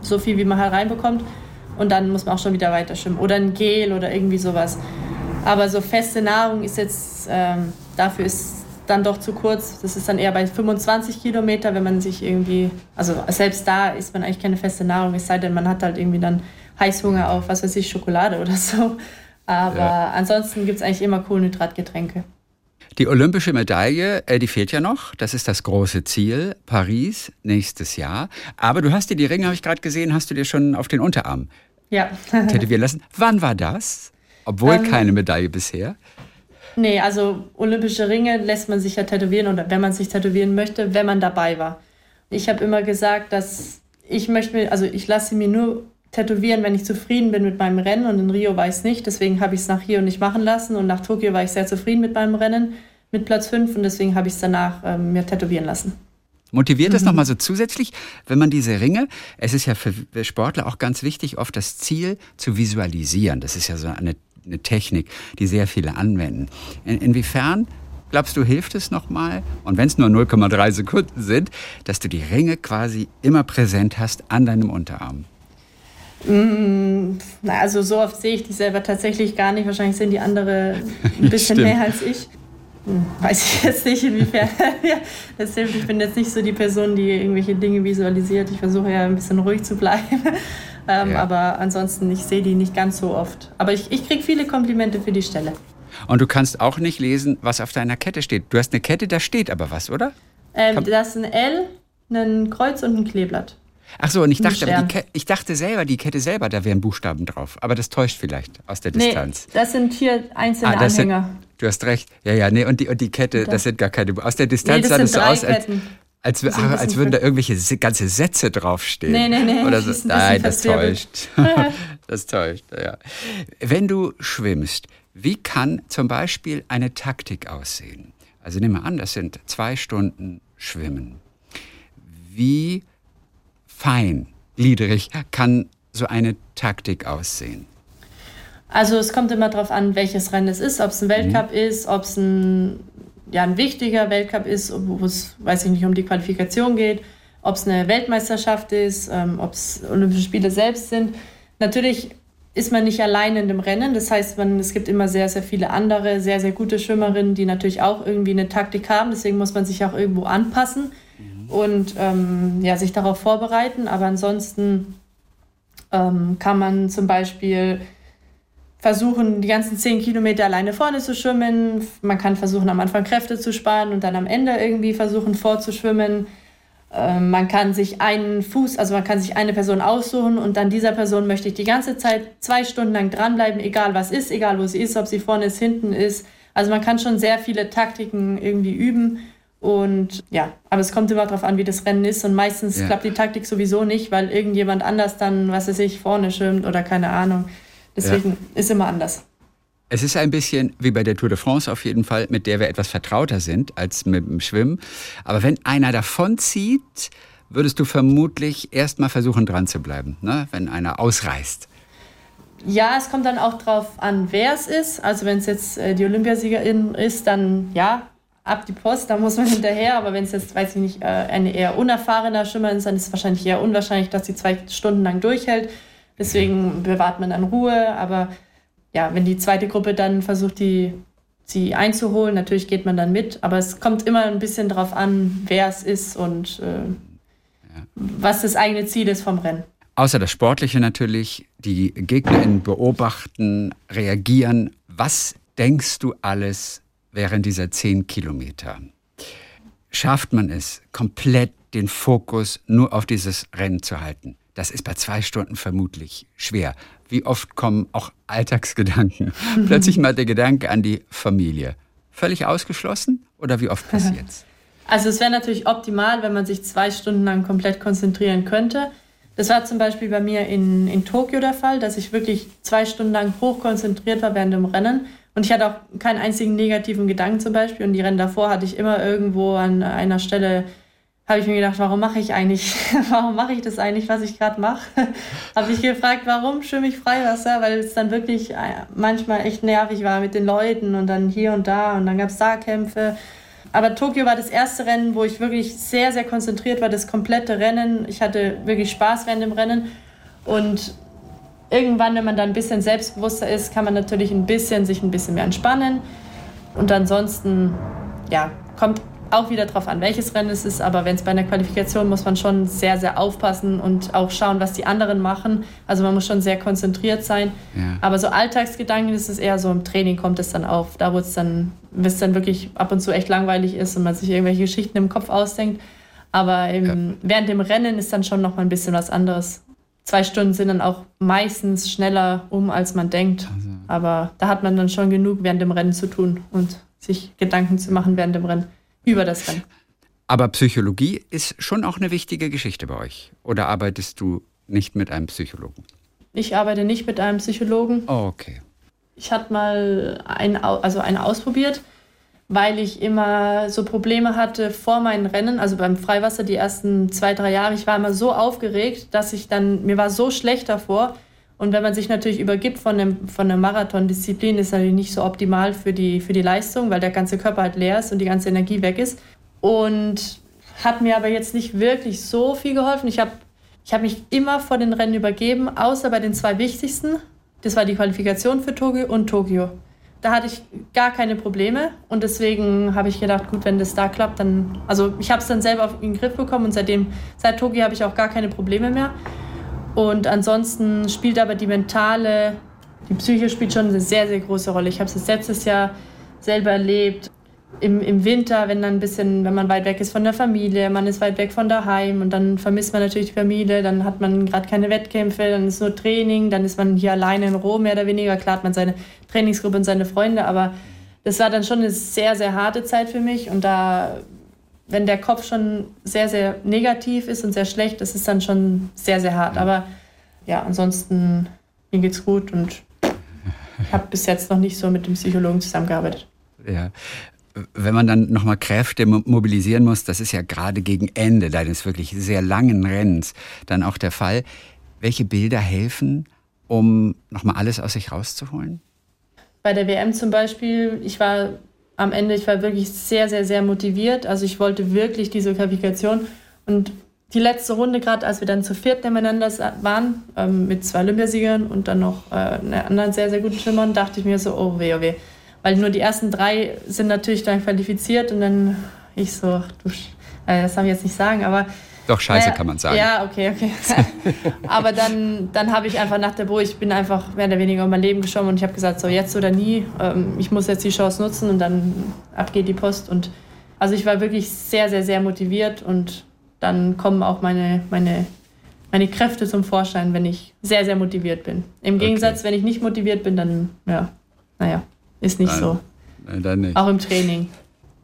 so viel wie man halt reinbekommt. Und dann muss man auch schon wieder weiter schwimmen. Oder ein Gel oder irgendwie sowas. Aber so feste Nahrung ist jetzt, ähm, dafür ist dann doch zu kurz. Das ist dann eher bei 25 Kilometer, wenn man sich irgendwie, also selbst da ist man eigentlich keine feste Nahrung, es sei denn, man hat halt irgendwie dann Heißhunger auf, was weiß ich, Schokolade oder so. Aber ja. ansonsten gibt es eigentlich immer Kohlenhydratgetränke. Die olympische Medaille, äh, die fehlt ja noch. Das ist das große Ziel. Paris nächstes Jahr. Aber du hast dir die Ringe, habe ich gerade gesehen, hast du dir schon auf den Unterarm ja. tätowieren lassen. Wann war das? Obwohl ähm, keine Medaille bisher. Nee, also olympische Ringe lässt man sich ja tätowieren oder wenn man sich tätowieren möchte, wenn man dabei war. Ich habe immer gesagt, dass ich möchte mir, also ich lasse mir nur tätowieren, wenn ich zufrieden bin mit meinem Rennen und in Rio war ich es nicht. Deswegen habe ich es nach Rio nicht machen lassen und nach Tokio war ich sehr zufrieden mit meinem Rennen mit Platz 5 und deswegen habe ich es danach ähm, mir tätowieren lassen. Motiviert das mhm. nochmal so zusätzlich, wenn man diese Ringe, es ist ja für Sportler auch ganz wichtig, oft das Ziel zu visualisieren. Das ist ja so eine, eine Technik, die sehr viele anwenden. In, inwiefern glaubst du, hilft es nochmal, und wenn es nur 0,3 Sekunden sind, dass du die Ringe quasi immer präsent hast an deinem Unterarm? Mm, also so oft sehe ich die selber tatsächlich gar nicht. Wahrscheinlich sind die andere ein bisschen mehr als ich. Hm, weiß ich jetzt nicht, inwiefern das hilft. Ich bin jetzt nicht so die Person, die irgendwelche Dinge visualisiert. Ich versuche ja ein bisschen ruhig zu bleiben. ähm, ja. Aber ansonsten, ich sehe die nicht ganz so oft. Aber ich, ich kriege viele Komplimente für die Stelle. Und du kannst auch nicht lesen, was auf deiner Kette steht. Du hast eine Kette, da steht aber was, oder? Ähm, das ist ein L, ein Kreuz und ein Kleeblatt. Ach so, und ich dachte, ich dachte selber, die Kette selber, da wären Buchstaben drauf. Aber das täuscht vielleicht aus der Distanz. Nee, das sind hier einzelne ah, Anhänger. Sind, du hast recht. Ja, ja, nee, und die, und die Kette, das, das sind gar keine. Aus der Distanz nee, sah das so aus, als, als, als, als würden da irgendwelche ganze Sätze draufstehen. Nee, nee, nee. Oder so. Nein, das täuscht. das täuscht, ja. Wenn du schwimmst, wie kann zum Beispiel eine Taktik aussehen? Also nimm mal an, das sind zwei Stunden Schwimmen. Wie feingliedrig kann so eine Taktik aussehen? Also es kommt immer darauf an, welches Rennen es ist, ob es ein Weltcup mhm. ist, ob es ein, ja, ein wichtiger Weltcup ist, wo es, weiß ich nicht, um die Qualifikation geht, ob es eine Weltmeisterschaft ist, ähm, ob es Olympische Spiele selbst sind. Natürlich ist man nicht allein in dem Rennen. Das heißt, man, es gibt immer sehr, sehr viele andere, sehr, sehr gute Schwimmerinnen, die natürlich auch irgendwie eine Taktik haben. Deswegen muss man sich auch irgendwo anpassen und ähm, ja, sich darauf vorbereiten. Aber ansonsten ähm, kann man zum Beispiel versuchen, die ganzen zehn Kilometer alleine vorne zu schwimmen. Man kann versuchen, am Anfang Kräfte zu sparen und dann am Ende irgendwie versuchen, vorzuschwimmen. Ähm, man kann sich einen Fuß, also man kann sich eine Person aussuchen und dann dieser Person möchte ich die ganze Zeit zwei Stunden lang dranbleiben, egal was ist, egal wo sie ist, ob sie vorne ist, hinten ist. Also man kann schon sehr viele Taktiken irgendwie üben und ja, aber es kommt immer darauf an, wie das Rennen ist. Und meistens ja. klappt die Taktik sowieso nicht, weil irgendjemand anders dann, was weiß ich, vorne schwimmt oder keine Ahnung. Deswegen ja. ist immer anders. Es ist ein bisschen wie bei der Tour de France auf jeden Fall, mit der wir etwas vertrauter sind als mit dem Schwimmen. Aber wenn einer davonzieht, würdest du vermutlich erstmal versuchen, dran zu bleiben, ne? wenn einer ausreißt. Ja, es kommt dann auch drauf an, wer es ist. Also wenn es jetzt äh, die Olympiasiegerin ist, dann ja, ab die Post, da muss man hinterher. Aber wenn es jetzt, weiß ich nicht, äh, eine eher unerfahrener Schwimmer ist, dann ist es wahrscheinlich eher unwahrscheinlich, dass sie zwei Stunden lang durchhält. Deswegen bewahrt man dann Ruhe. Aber ja, wenn die zweite Gruppe dann versucht, die, sie einzuholen, natürlich geht man dann mit. Aber es kommt immer ein bisschen darauf an, wer es ist und äh, ja. was das eigene Ziel ist vom Rennen. Außer das Sportliche natürlich, die GegnerInnen beobachten, reagieren. Was denkst du alles während dieser zehn Kilometer? Schafft man es, komplett den Fokus nur auf dieses Rennen zu halten? Das ist bei zwei Stunden vermutlich schwer. Wie oft kommen auch Alltagsgedanken? Plötzlich mal der Gedanke an die Familie. Völlig ausgeschlossen oder wie oft passiert's? Also es wäre natürlich optimal, wenn man sich zwei Stunden lang komplett konzentrieren könnte. Das war zum Beispiel bei mir in, in Tokio der Fall, dass ich wirklich zwei Stunden lang hochkonzentriert war während dem Rennen. Und ich hatte auch keinen einzigen negativen Gedanken zum Beispiel. Und die Rennen davor hatte ich immer irgendwo an einer Stelle habe ich mir gedacht, warum mache ich eigentlich, warum mache ich das eigentlich, was ich gerade mache? habe ich gefragt, warum schwimme ich Freiwasser, weil es dann wirklich äh, manchmal echt nervig war mit den Leuten und dann hier und da und dann gab es da Kämpfe. Aber Tokio war das erste Rennen, wo ich wirklich sehr, sehr konzentriert war, das komplette Rennen. Ich hatte wirklich Spaß während dem Rennen und irgendwann, wenn man dann ein bisschen selbstbewusster ist, kann man natürlich ein bisschen sich ein bisschen mehr entspannen. Und ansonsten, ja, kommt auch wieder darauf an, welches Rennen es ist, aber wenn es bei einer Qualifikation muss man schon sehr, sehr aufpassen und auch schauen, was die anderen machen. Also man muss schon sehr konzentriert sein. Ja. Aber so Alltagsgedanken ist es eher so im Training kommt es dann auf, da wo es dann, es dann wirklich ab und zu echt langweilig ist und man sich irgendwelche Geschichten im Kopf ausdenkt. Aber im, ja. während dem Rennen ist dann schon noch mal ein bisschen was anderes. Zwei Stunden sind dann auch meistens schneller um, als man denkt. Also. Aber da hat man dann schon genug während dem Rennen zu tun und sich Gedanken zu machen während dem Rennen über das Rennen. Aber Psychologie ist schon auch eine wichtige Geschichte bei euch. Oder arbeitest du nicht mit einem Psychologen? Ich arbeite nicht mit einem Psychologen. Oh, okay. Ich hatte mal einen, also einen ausprobiert, weil ich immer so Probleme hatte vor meinen Rennen, also beim Freiwasser die ersten zwei, drei Jahre. Ich war immer so aufgeregt, dass ich dann, mir war so schlecht davor, und wenn man sich natürlich übergibt von, einem, von einer Marathondisziplin, ist natürlich nicht so optimal für die, für die Leistung, weil der ganze Körper halt leer ist und die ganze Energie weg ist. Und hat mir aber jetzt nicht wirklich so viel geholfen. Ich habe ich hab mich immer vor den Rennen übergeben, außer bei den zwei wichtigsten. Das war die Qualifikation für Tokio und Tokio. Da hatte ich gar keine Probleme und deswegen habe ich gedacht, gut, wenn das da klappt, dann. Also ich habe es dann selber auf den Griff bekommen und seitdem, seit Tokio habe ich auch gar keine Probleme mehr. Und ansonsten spielt aber die mentale, die Psyche spielt schon eine sehr, sehr große Rolle. Ich habe es letztes Jahr selber erlebt. Im, Im Winter, wenn dann ein bisschen, wenn man weit weg ist von der Familie, man ist weit weg von daheim und dann vermisst man natürlich die Familie, dann hat man gerade keine Wettkämpfe, dann ist nur Training, dann ist man hier alleine in Rom mehr oder weniger. Klar hat man seine Trainingsgruppe und seine Freunde, aber das war dann schon eine sehr, sehr harte Zeit für mich und da wenn der Kopf schon sehr, sehr negativ ist und sehr schlecht, das ist dann schon sehr, sehr hart. Aber ja, ansonsten, mir geht's gut und ich habe bis jetzt noch nicht so mit dem Psychologen zusammengearbeitet. Ja. Wenn man dann nochmal Kräfte mobilisieren muss, das ist ja gerade gegen Ende deines wirklich sehr langen Rennens dann auch der Fall. Welche Bilder helfen, um nochmal alles aus sich rauszuholen? Bei der WM zum Beispiel, ich war am Ende, ich war wirklich sehr, sehr, sehr motiviert. Also ich wollte wirklich diese Qualifikation. Und die letzte Runde, gerade als wir dann zu viert nebeneinander waren, ähm, mit zwei Olympiasiegern und dann noch äh, einer anderen sehr, sehr guten Schwimmern, dachte ich mir so, oh weh, oh weh. Weil nur die ersten drei sind natürlich dann qualifiziert und dann ich so, du, äh, das darf ich jetzt nicht sagen, aber doch, scheiße naja, kann man sagen. Ja, okay, okay. Aber dann, dann habe ich einfach nach der Bo, ich bin einfach mehr oder weniger um mein Leben geschoben und ich habe gesagt, so jetzt oder nie, ähm, ich muss jetzt die Chance nutzen und dann ab geht die Post. Und also ich war wirklich sehr, sehr, sehr motiviert und dann kommen auch meine, meine, meine Kräfte zum Vorschein, wenn ich sehr, sehr motiviert bin. Im Gegensatz, okay. wenn ich nicht motiviert bin, dann, ja, naja, ist nicht nein, so. Nein, dann nicht. Auch im Training.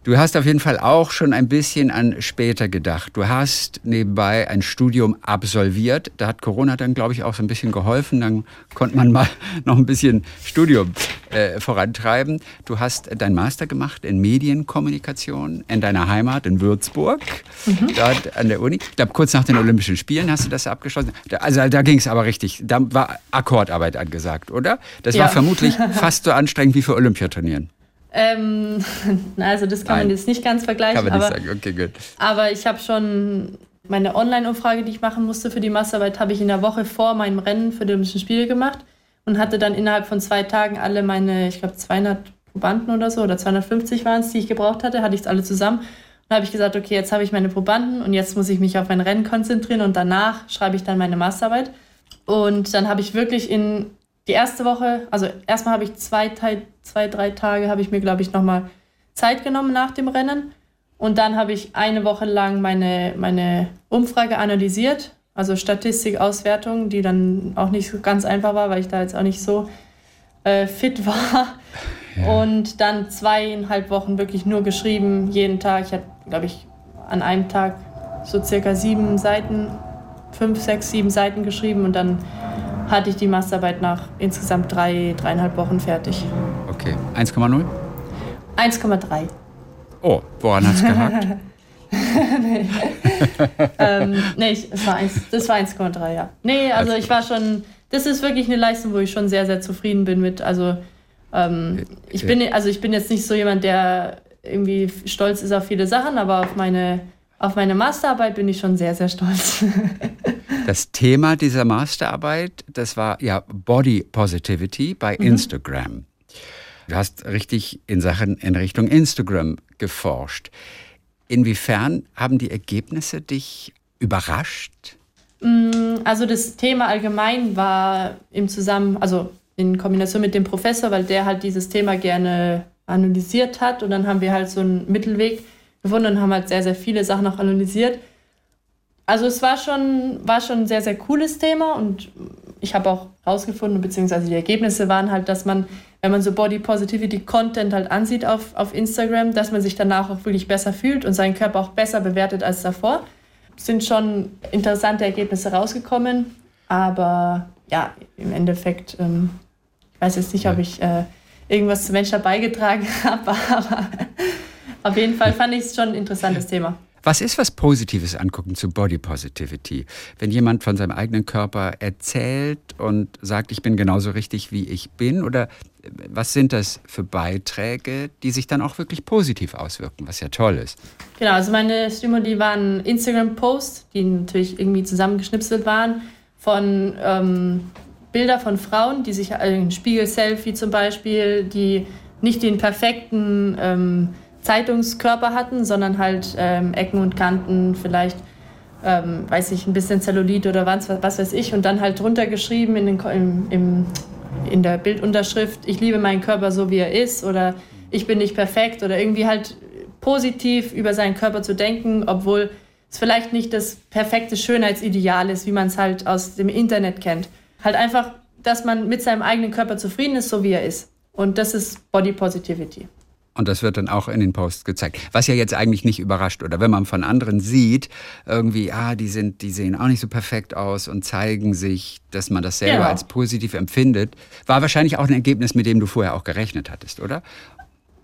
Du hast auf jeden Fall auch schon ein bisschen an später gedacht. Du hast nebenbei ein Studium absolviert. Da hat Corona dann, glaube ich, auch so ein bisschen geholfen. Dann konnte man mal noch ein bisschen Studium äh, vorantreiben. Du hast dein Master gemacht in Medienkommunikation in deiner Heimat in Würzburg, mhm. dort an der Uni. Ich glaube, kurz nach den Olympischen Spielen hast du das abgeschlossen. Also da ging es aber richtig. Da war Akkordarbeit angesagt, oder? Das ja. war vermutlich fast so anstrengend wie für Olympiaturnieren. Ähm, also das kann Nein. man jetzt nicht ganz vergleichen. Kann man aber, nicht sagen, okay, gut. Aber ich habe schon meine Online-Umfrage, die ich machen musste für die Massarbeit, habe ich in der Woche vor meinem Rennen für die Olympischen Spiele gemacht und hatte dann innerhalb von zwei Tagen alle meine, ich glaube 200 Probanden oder so oder 250 waren es, die ich gebraucht hatte, hatte ich es alle zusammen. Und habe ich gesagt, okay, jetzt habe ich meine Probanden und jetzt muss ich mich auf mein Rennen konzentrieren und danach schreibe ich dann meine Masterarbeit. Und dann habe ich wirklich in die erste Woche, also erstmal habe ich zwei, zwei, drei Tage, habe ich mir, glaube ich, nochmal Zeit genommen nach dem Rennen. Und dann habe ich eine Woche lang meine, meine Umfrage analysiert, also Statistikauswertung, die dann auch nicht so ganz einfach war, weil ich da jetzt auch nicht so äh, fit war. Ja. Und dann zweieinhalb Wochen wirklich nur geschrieben, jeden Tag. Ich habe, glaube ich, an einem Tag so circa sieben Seiten, fünf, sechs, sieben Seiten geschrieben und dann hatte ich die Masterarbeit nach insgesamt drei, dreieinhalb Wochen fertig. Okay. 1,0? 1,3. Oh, woran hat es gehakt? nee, ähm, nee ich, es war 1, das war 1,3, ja. Nee, also ich war schon, das ist wirklich eine Leistung, wo ich schon sehr, sehr zufrieden bin mit. Also ähm, ich, bin, also ich bin jetzt nicht so jemand, der irgendwie stolz ist auf viele Sachen, aber auf meine, auf meine Masterarbeit bin ich schon sehr, sehr stolz. Das Thema dieser Masterarbeit, das war ja Body Positivity bei mhm. Instagram. Du hast richtig in Sachen in Richtung Instagram geforscht. Inwiefern haben die Ergebnisse dich überrascht? Mm, also das Thema allgemein war im Zusammen, also in Kombination mit dem Professor, weil der halt dieses Thema gerne analysiert hat und dann haben wir halt so einen Mittelweg gefunden und haben halt sehr, sehr viele Sachen auch analysiert. Also es war schon, war schon ein sehr, sehr cooles Thema und ich habe auch herausgefunden, beziehungsweise die Ergebnisse waren halt, dass man, wenn man so Body Positivity Content halt ansieht auf, auf Instagram, dass man sich danach auch wirklich besser fühlt und seinen Körper auch besser bewertet als davor. Sind schon interessante Ergebnisse rausgekommen, aber ja, im Endeffekt, ähm, ich weiß jetzt nicht, ob ich äh, irgendwas zum Menschen beigetragen habe, aber auf jeden Fall fand ich es schon ein interessantes Thema. Was ist was Positives angucken zu Body Positivity? Wenn jemand von seinem eigenen Körper erzählt und sagt, ich bin genauso richtig, wie ich bin? Oder äh, was sind das für Beiträge, die sich dann auch wirklich positiv auswirken, was ja toll ist? Genau, also meine Stimuli waren Instagram-Posts, die natürlich irgendwie zusammengeschnipselt waren, von ähm, Bilder von Frauen, die sich, ein Spiegel-Selfie zum Beispiel, die nicht den perfekten ähm, Zeitungskörper hatten, sondern halt ähm, Ecken und Kanten, vielleicht, ähm, weiß ich, ein bisschen Zellulit oder was, was weiß ich, und dann halt drunter geschrieben in, den, im, im, in der Bildunterschrift, ich liebe meinen Körper so, wie er ist, oder ich bin nicht perfekt, oder irgendwie halt positiv über seinen Körper zu denken, obwohl es vielleicht nicht das perfekte Schönheitsideal ist, wie man es halt aus dem Internet kennt. Halt einfach, dass man mit seinem eigenen Körper zufrieden ist, so wie er ist. Und das ist Body Positivity. Und das wird dann auch in den Posts gezeigt. Was ja jetzt eigentlich nicht überrascht. Oder wenn man von anderen sieht, irgendwie, ah, die sind, die sehen auch nicht so perfekt aus und zeigen sich, dass man das selber genau. als positiv empfindet, war wahrscheinlich auch ein Ergebnis, mit dem du vorher auch gerechnet hattest, oder?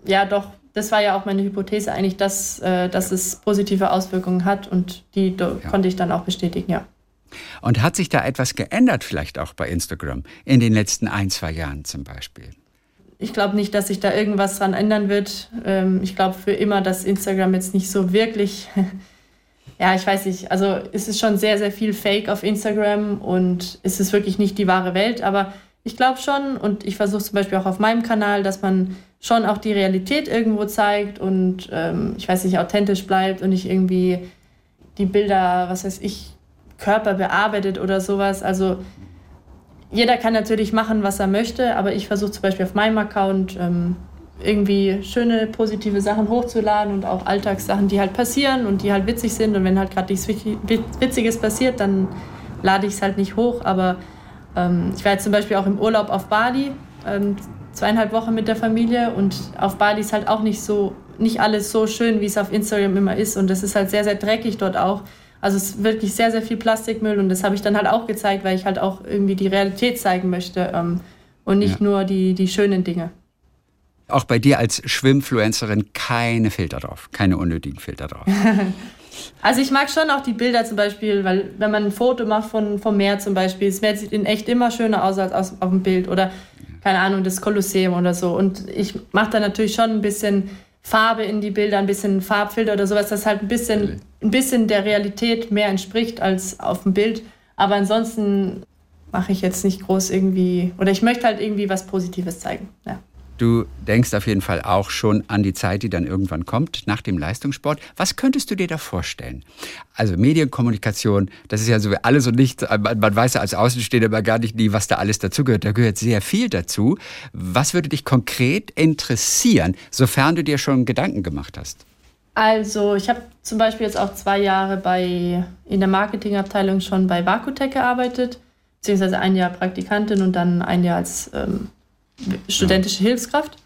Ja, doch. Das war ja auch meine Hypothese eigentlich, dass, äh, dass es positive Auswirkungen hat und die ja. konnte ich dann auch bestätigen, ja. Und hat sich da etwas geändert, vielleicht auch bei Instagram, in den letzten ein, zwei Jahren zum Beispiel? Ich glaube nicht, dass sich da irgendwas dran ändern wird. Ähm, ich glaube für immer, dass Instagram jetzt nicht so wirklich, ja, ich weiß nicht, also es ist schon sehr, sehr viel Fake auf Instagram und es ist wirklich nicht die wahre Welt, aber ich glaube schon und ich versuche zum Beispiel auch auf meinem Kanal, dass man schon auch die Realität irgendwo zeigt und ähm, ich weiß nicht, authentisch bleibt und nicht irgendwie die Bilder, was weiß ich, Körper bearbeitet oder sowas. Also jeder kann natürlich machen, was er möchte, aber ich versuche zum Beispiel auf meinem Account ähm, irgendwie schöne, positive Sachen hochzuladen und auch Alltagssachen, die halt passieren und die halt witzig sind. Und wenn halt gerade nichts Witziges passiert, dann lade ich es halt nicht hoch. Aber ähm, ich war jetzt zum Beispiel auch im Urlaub auf Bali, ähm, zweieinhalb Wochen mit der Familie und auf Bali ist halt auch nicht so nicht alles so schön, wie es auf Instagram immer ist. Und das ist halt sehr, sehr dreckig dort auch. Also es ist wirklich sehr, sehr viel Plastikmüll und das habe ich dann halt auch gezeigt, weil ich halt auch irgendwie die Realität zeigen möchte ähm, und nicht ja. nur die, die schönen Dinge. Auch bei dir als Schwimmfluencerin keine Filter drauf, keine unnötigen Filter drauf. Also ich mag schon auch die Bilder zum Beispiel, weil wenn man ein Foto macht von, vom Meer zum Beispiel, das Meer sieht in echt immer schöner aus als auf, auf dem Bild oder keine Ahnung, das Kolosseum oder so. Und ich mache da natürlich schon ein bisschen Farbe in die Bilder, ein bisschen Farbfilter oder sowas, das halt ein bisschen, ein bisschen der Realität mehr entspricht als auf dem Bild. Aber ansonsten mache ich jetzt nicht groß irgendwie, oder ich möchte halt irgendwie was Positives zeigen. Ja. Du denkst auf jeden Fall auch schon an die Zeit, die dann irgendwann kommt, nach dem Leistungssport. Was könntest du dir da vorstellen? Also Medienkommunikation, das ist ja so wie alles und nichts. Man weiß ja als Außenstehender aber gar nicht nie, was da alles dazugehört. Da gehört sehr viel dazu. Was würde dich konkret interessieren, sofern du dir schon Gedanken gemacht hast? Also ich habe zum Beispiel jetzt auch zwei Jahre bei, in der Marketingabteilung schon bei Vakutec gearbeitet, beziehungsweise ein Jahr Praktikantin und dann ein Jahr als ähm, studentische Hilfskraft.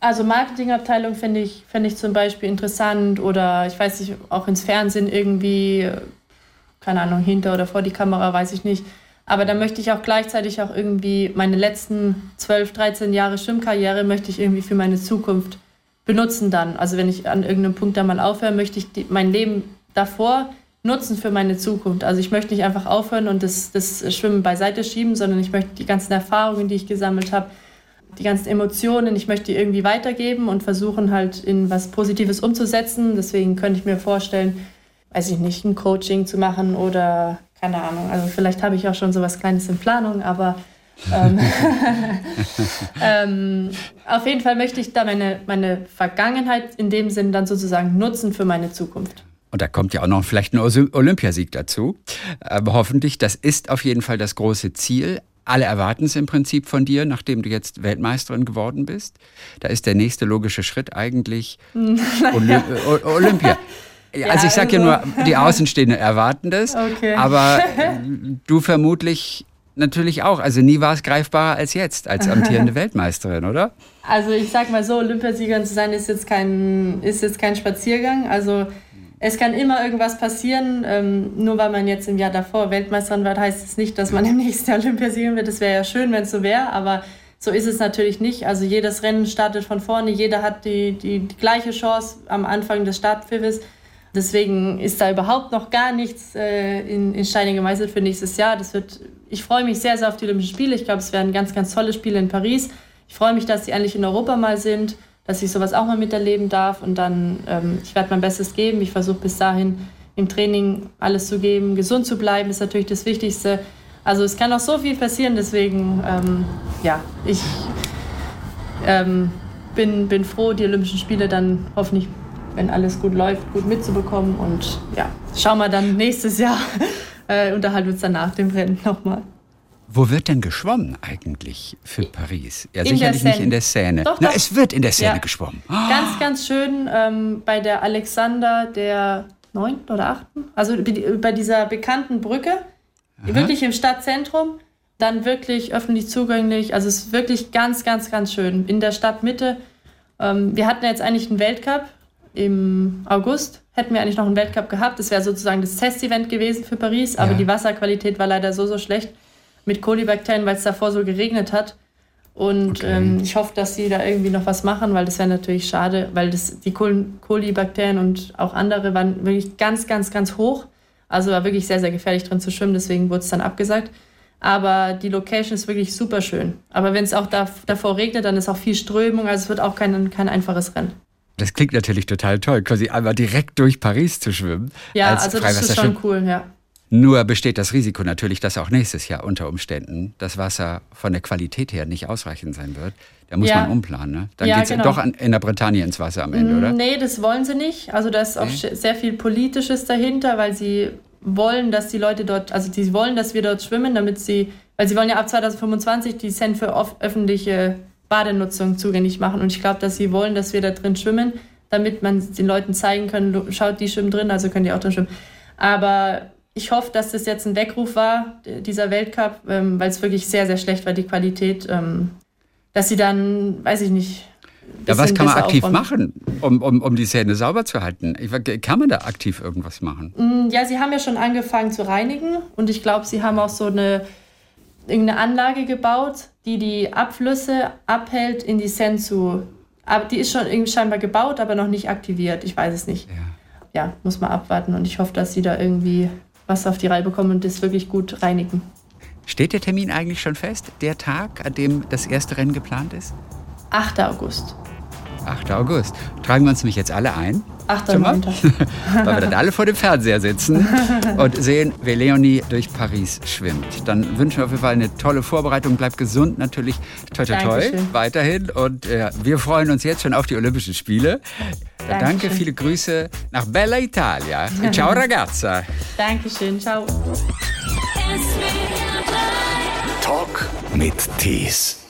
Also Marketingabteilung finde ich, find ich zum Beispiel interessant oder ich weiß nicht, auch ins Fernsehen irgendwie, keine Ahnung, hinter oder vor die Kamera, weiß ich nicht. Aber da möchte ich auch gleichzeitig auch irgendwie meine letzten 12, 13 Jahre Schwimmkarriere möchte ich irgendwie für meine Zukunft benutzen dann. Also wenn ich an irgendeinem Punkt da mal aufhöre, möchte ich die, mein Leben davor nutzen für meine Zukunft. Also ich möchte nicht einfach aufhören und das, das Schwimmen beiseite schieben, sondern ich möchte die ganzen Erfahrungen, die ich gesammelt habe, die ganzen Emotionen, ich möchte die irgendwie weitergeben und versuchen halt in was Positives umzusetzen. Deswegen könnte ich mir vorstellen, weiß ich nicht, ein Coaching zu machen oder keine Ahnung. Also vielleicht habe ich auch schon so was Kleines in Planung, aber ähm, ähm, auf jeden Fall möchte ich da meine, meine Vergangenheit in dem Sinn dann sozusagen nutzen für meine Zukunft. Und da kommt ja auch noch vielleicht ein Olympiasieg dazu. Aber hoffentlich, das ist auf jeden Fall das große Ziel. Alle erwarten es im Prinzip von dir, nachdem du jetzt Weltmeisterin geworden bist. Da ist der nächste logische Schritt eigentlich Olymp Olympia. Ja, also ich sage ja nur, die Außenstehenden erwarten das, okay. aber du vermutlich natürlich auch. Also nie war es greifbarer als jetzt, als amtierende Weltmeisterin, oder? Also ich sag mal so, Olympiasiegerin zu sein ist jetzt kein, ist jetzt kein Spaziergang. Also es kann immer irgendwas passieren. Ähm, nur weil man jetzt im Jahr davor Weltmeisterin wird, heißt es nicht, dass man im nächsten Jahr Olympiasiegerin wird. Das wäre ja schön, wenn es so wäre, aber so ist es natürlich nicht. Also jedes Rennen startet von vorne, jeder hat die, die, die gleiche Chance am Anfang des Startpfiffes. Deswegen ist da überhaupt noch gar nichts äh, in, in Steine gemeißelt für nächstes Jahr. Das wird, ich freue mich sehr, sehr auf die Olympischen Spiele. Ich glaube, es werden ganz, ganz tolle Spiele in Paris. Ich freue mich, dass sie endlich in Europa mal sind dass ich sowas auch mal miterleben darf. Und dann, ähm, ich werde mein Bestes geben. Ich versuche bis dahin im Training alles zu geben. Gesund zu bleiben ist natürlich das Wichtigste. Also es kann auch so viel passieren, deswegen, ähm, ja, ich ähm, bin, bin froh, die Olympischen Spiele dann hoffentlich, wenn alles gut läuft, gut mitzubekommen. Und ja, schauen wir dann nächstes Jahr, äh, unterhalten wir uns dann nach dem Rennen nochmal. Wo wird denn geschwommen eigentlich für Paris? Ja, in sicherlich nicht in der Seine. Doch, Na, doch. es wird in der Seine ja. geschwommen. Oh. Ganz, ganz schön ähm, bei der Alexander der neunten oder achten. Also bei dieser bekannten Brücke, Aha. wirklich im Stadtzentrum. Dann wirklich öffentlich zugänglich. Also es ist wirklich ganz, ganz, ganz schön. In der Stadtmitte. Ähm, wir hatten jetzt eigentlich einen Weltcup im August. Hätten wir eigentlich noch einen Weltcup gehabt. Das wäre sozusagen das Testevent gewesen für Paris. Aber ja. die Wasserqualität war leider so, so schlecht mit Kolibakterien, weil es davor so geregnet hat. Und okay. ähm, ich hoffe, dass sie da irgendwie noch was machen, weil das wäre natürlich schade, weil das, die Kolibakterien und auch andere waren wirklich ganz, ganz, ganz hoch. Also war wirklich sehr, sehr gefährlich drin zu schwimmen, deswegen wurde es dann abgesagt. Aber die Location ist wirklich super schön. Aber wenn es auch da, davor regnet, dann ist auch viel Strömung, also es wird auch kein, kein einfaches Rennen. Das klingt natürlich total toll, quasi einmal direkt durch Paris zu schwimmen. Ja, also das ist schon cool, ja. Nur besteht das Risiko natürlich, dass auch nächstes Jahr unter Umständen das Wasser von der Qualität her nicht ausreichend sein wird. Da muss ja. man umplanen. Ne? Dann ja, geht es genau. doch an, in der Bretagne ins Wasser am Ende, oder? Nee, das wollen sie nicht. Also da ist auch nee. sehr viel Politisches dahinter, weil sie wollen, dass die Leute dort, also sie wollen, dass wir dort schwimmen, damit sie, weil sie wollen ja ab 2025 die Cent für öffentliche Badenutzung zugänglich machen. Und ich glaube, dass sie wollen, dass wir da drin schwimmen, damit man den Leuten zeigen kann, schaut, die schwimmen drin, also können die auch drin schwimmen. Aber ich hoffe, dass das jetzt ein Weckruf war, dieser Weltcup, ähm, weil es wirklich sehr, sehr schlecht war, die Qualität. Ähm, dass sie dann, weiß ich nicht, Ja, was kann man aktiv machen, um, um, um die Zähne sauber zu halten? Kann man da aktiv irgendwas machen? Mm, ja, sie haben ja schon angefangen zu reinigen und ich glaube, sie haben auch so eine irgendeine Anlage gebaut, die die Abflüsse abhält, in die zu. Aber die ist schon irgendwie scheinbar gebaut, aber noch nicht aktiviert. Ich weiß es nicht. Ja. ja, muss man abwarten und ich hoffe, dass sie da irgendwie was auf die Reihe bekommen und das wirklich gut reinigen. Steht der Termin eigentlich schon fest, der Tag, an dem das erste Rennen geplant ist? 8. August. 8. August. Tragen wir uns nämlich jetzt alle ein. 8. Weil wir dann alle vor dem Fernseher sitzen und sehen, wie Leonie durch Paris schwimmt. Dann wünschen wir auf jeden Fall eine tolle Vorbereitung. Bleibt gesund natürlich. Toi, toi, toi. Weiterhin. Und äh, wir freuen uns jetzt schon auf die Olympischen Spiele. Dankeschön. Danke, viele Grüße nach Bella Italia. Ciao ragazza. Dankeschön, ciao. Talk mit Tees.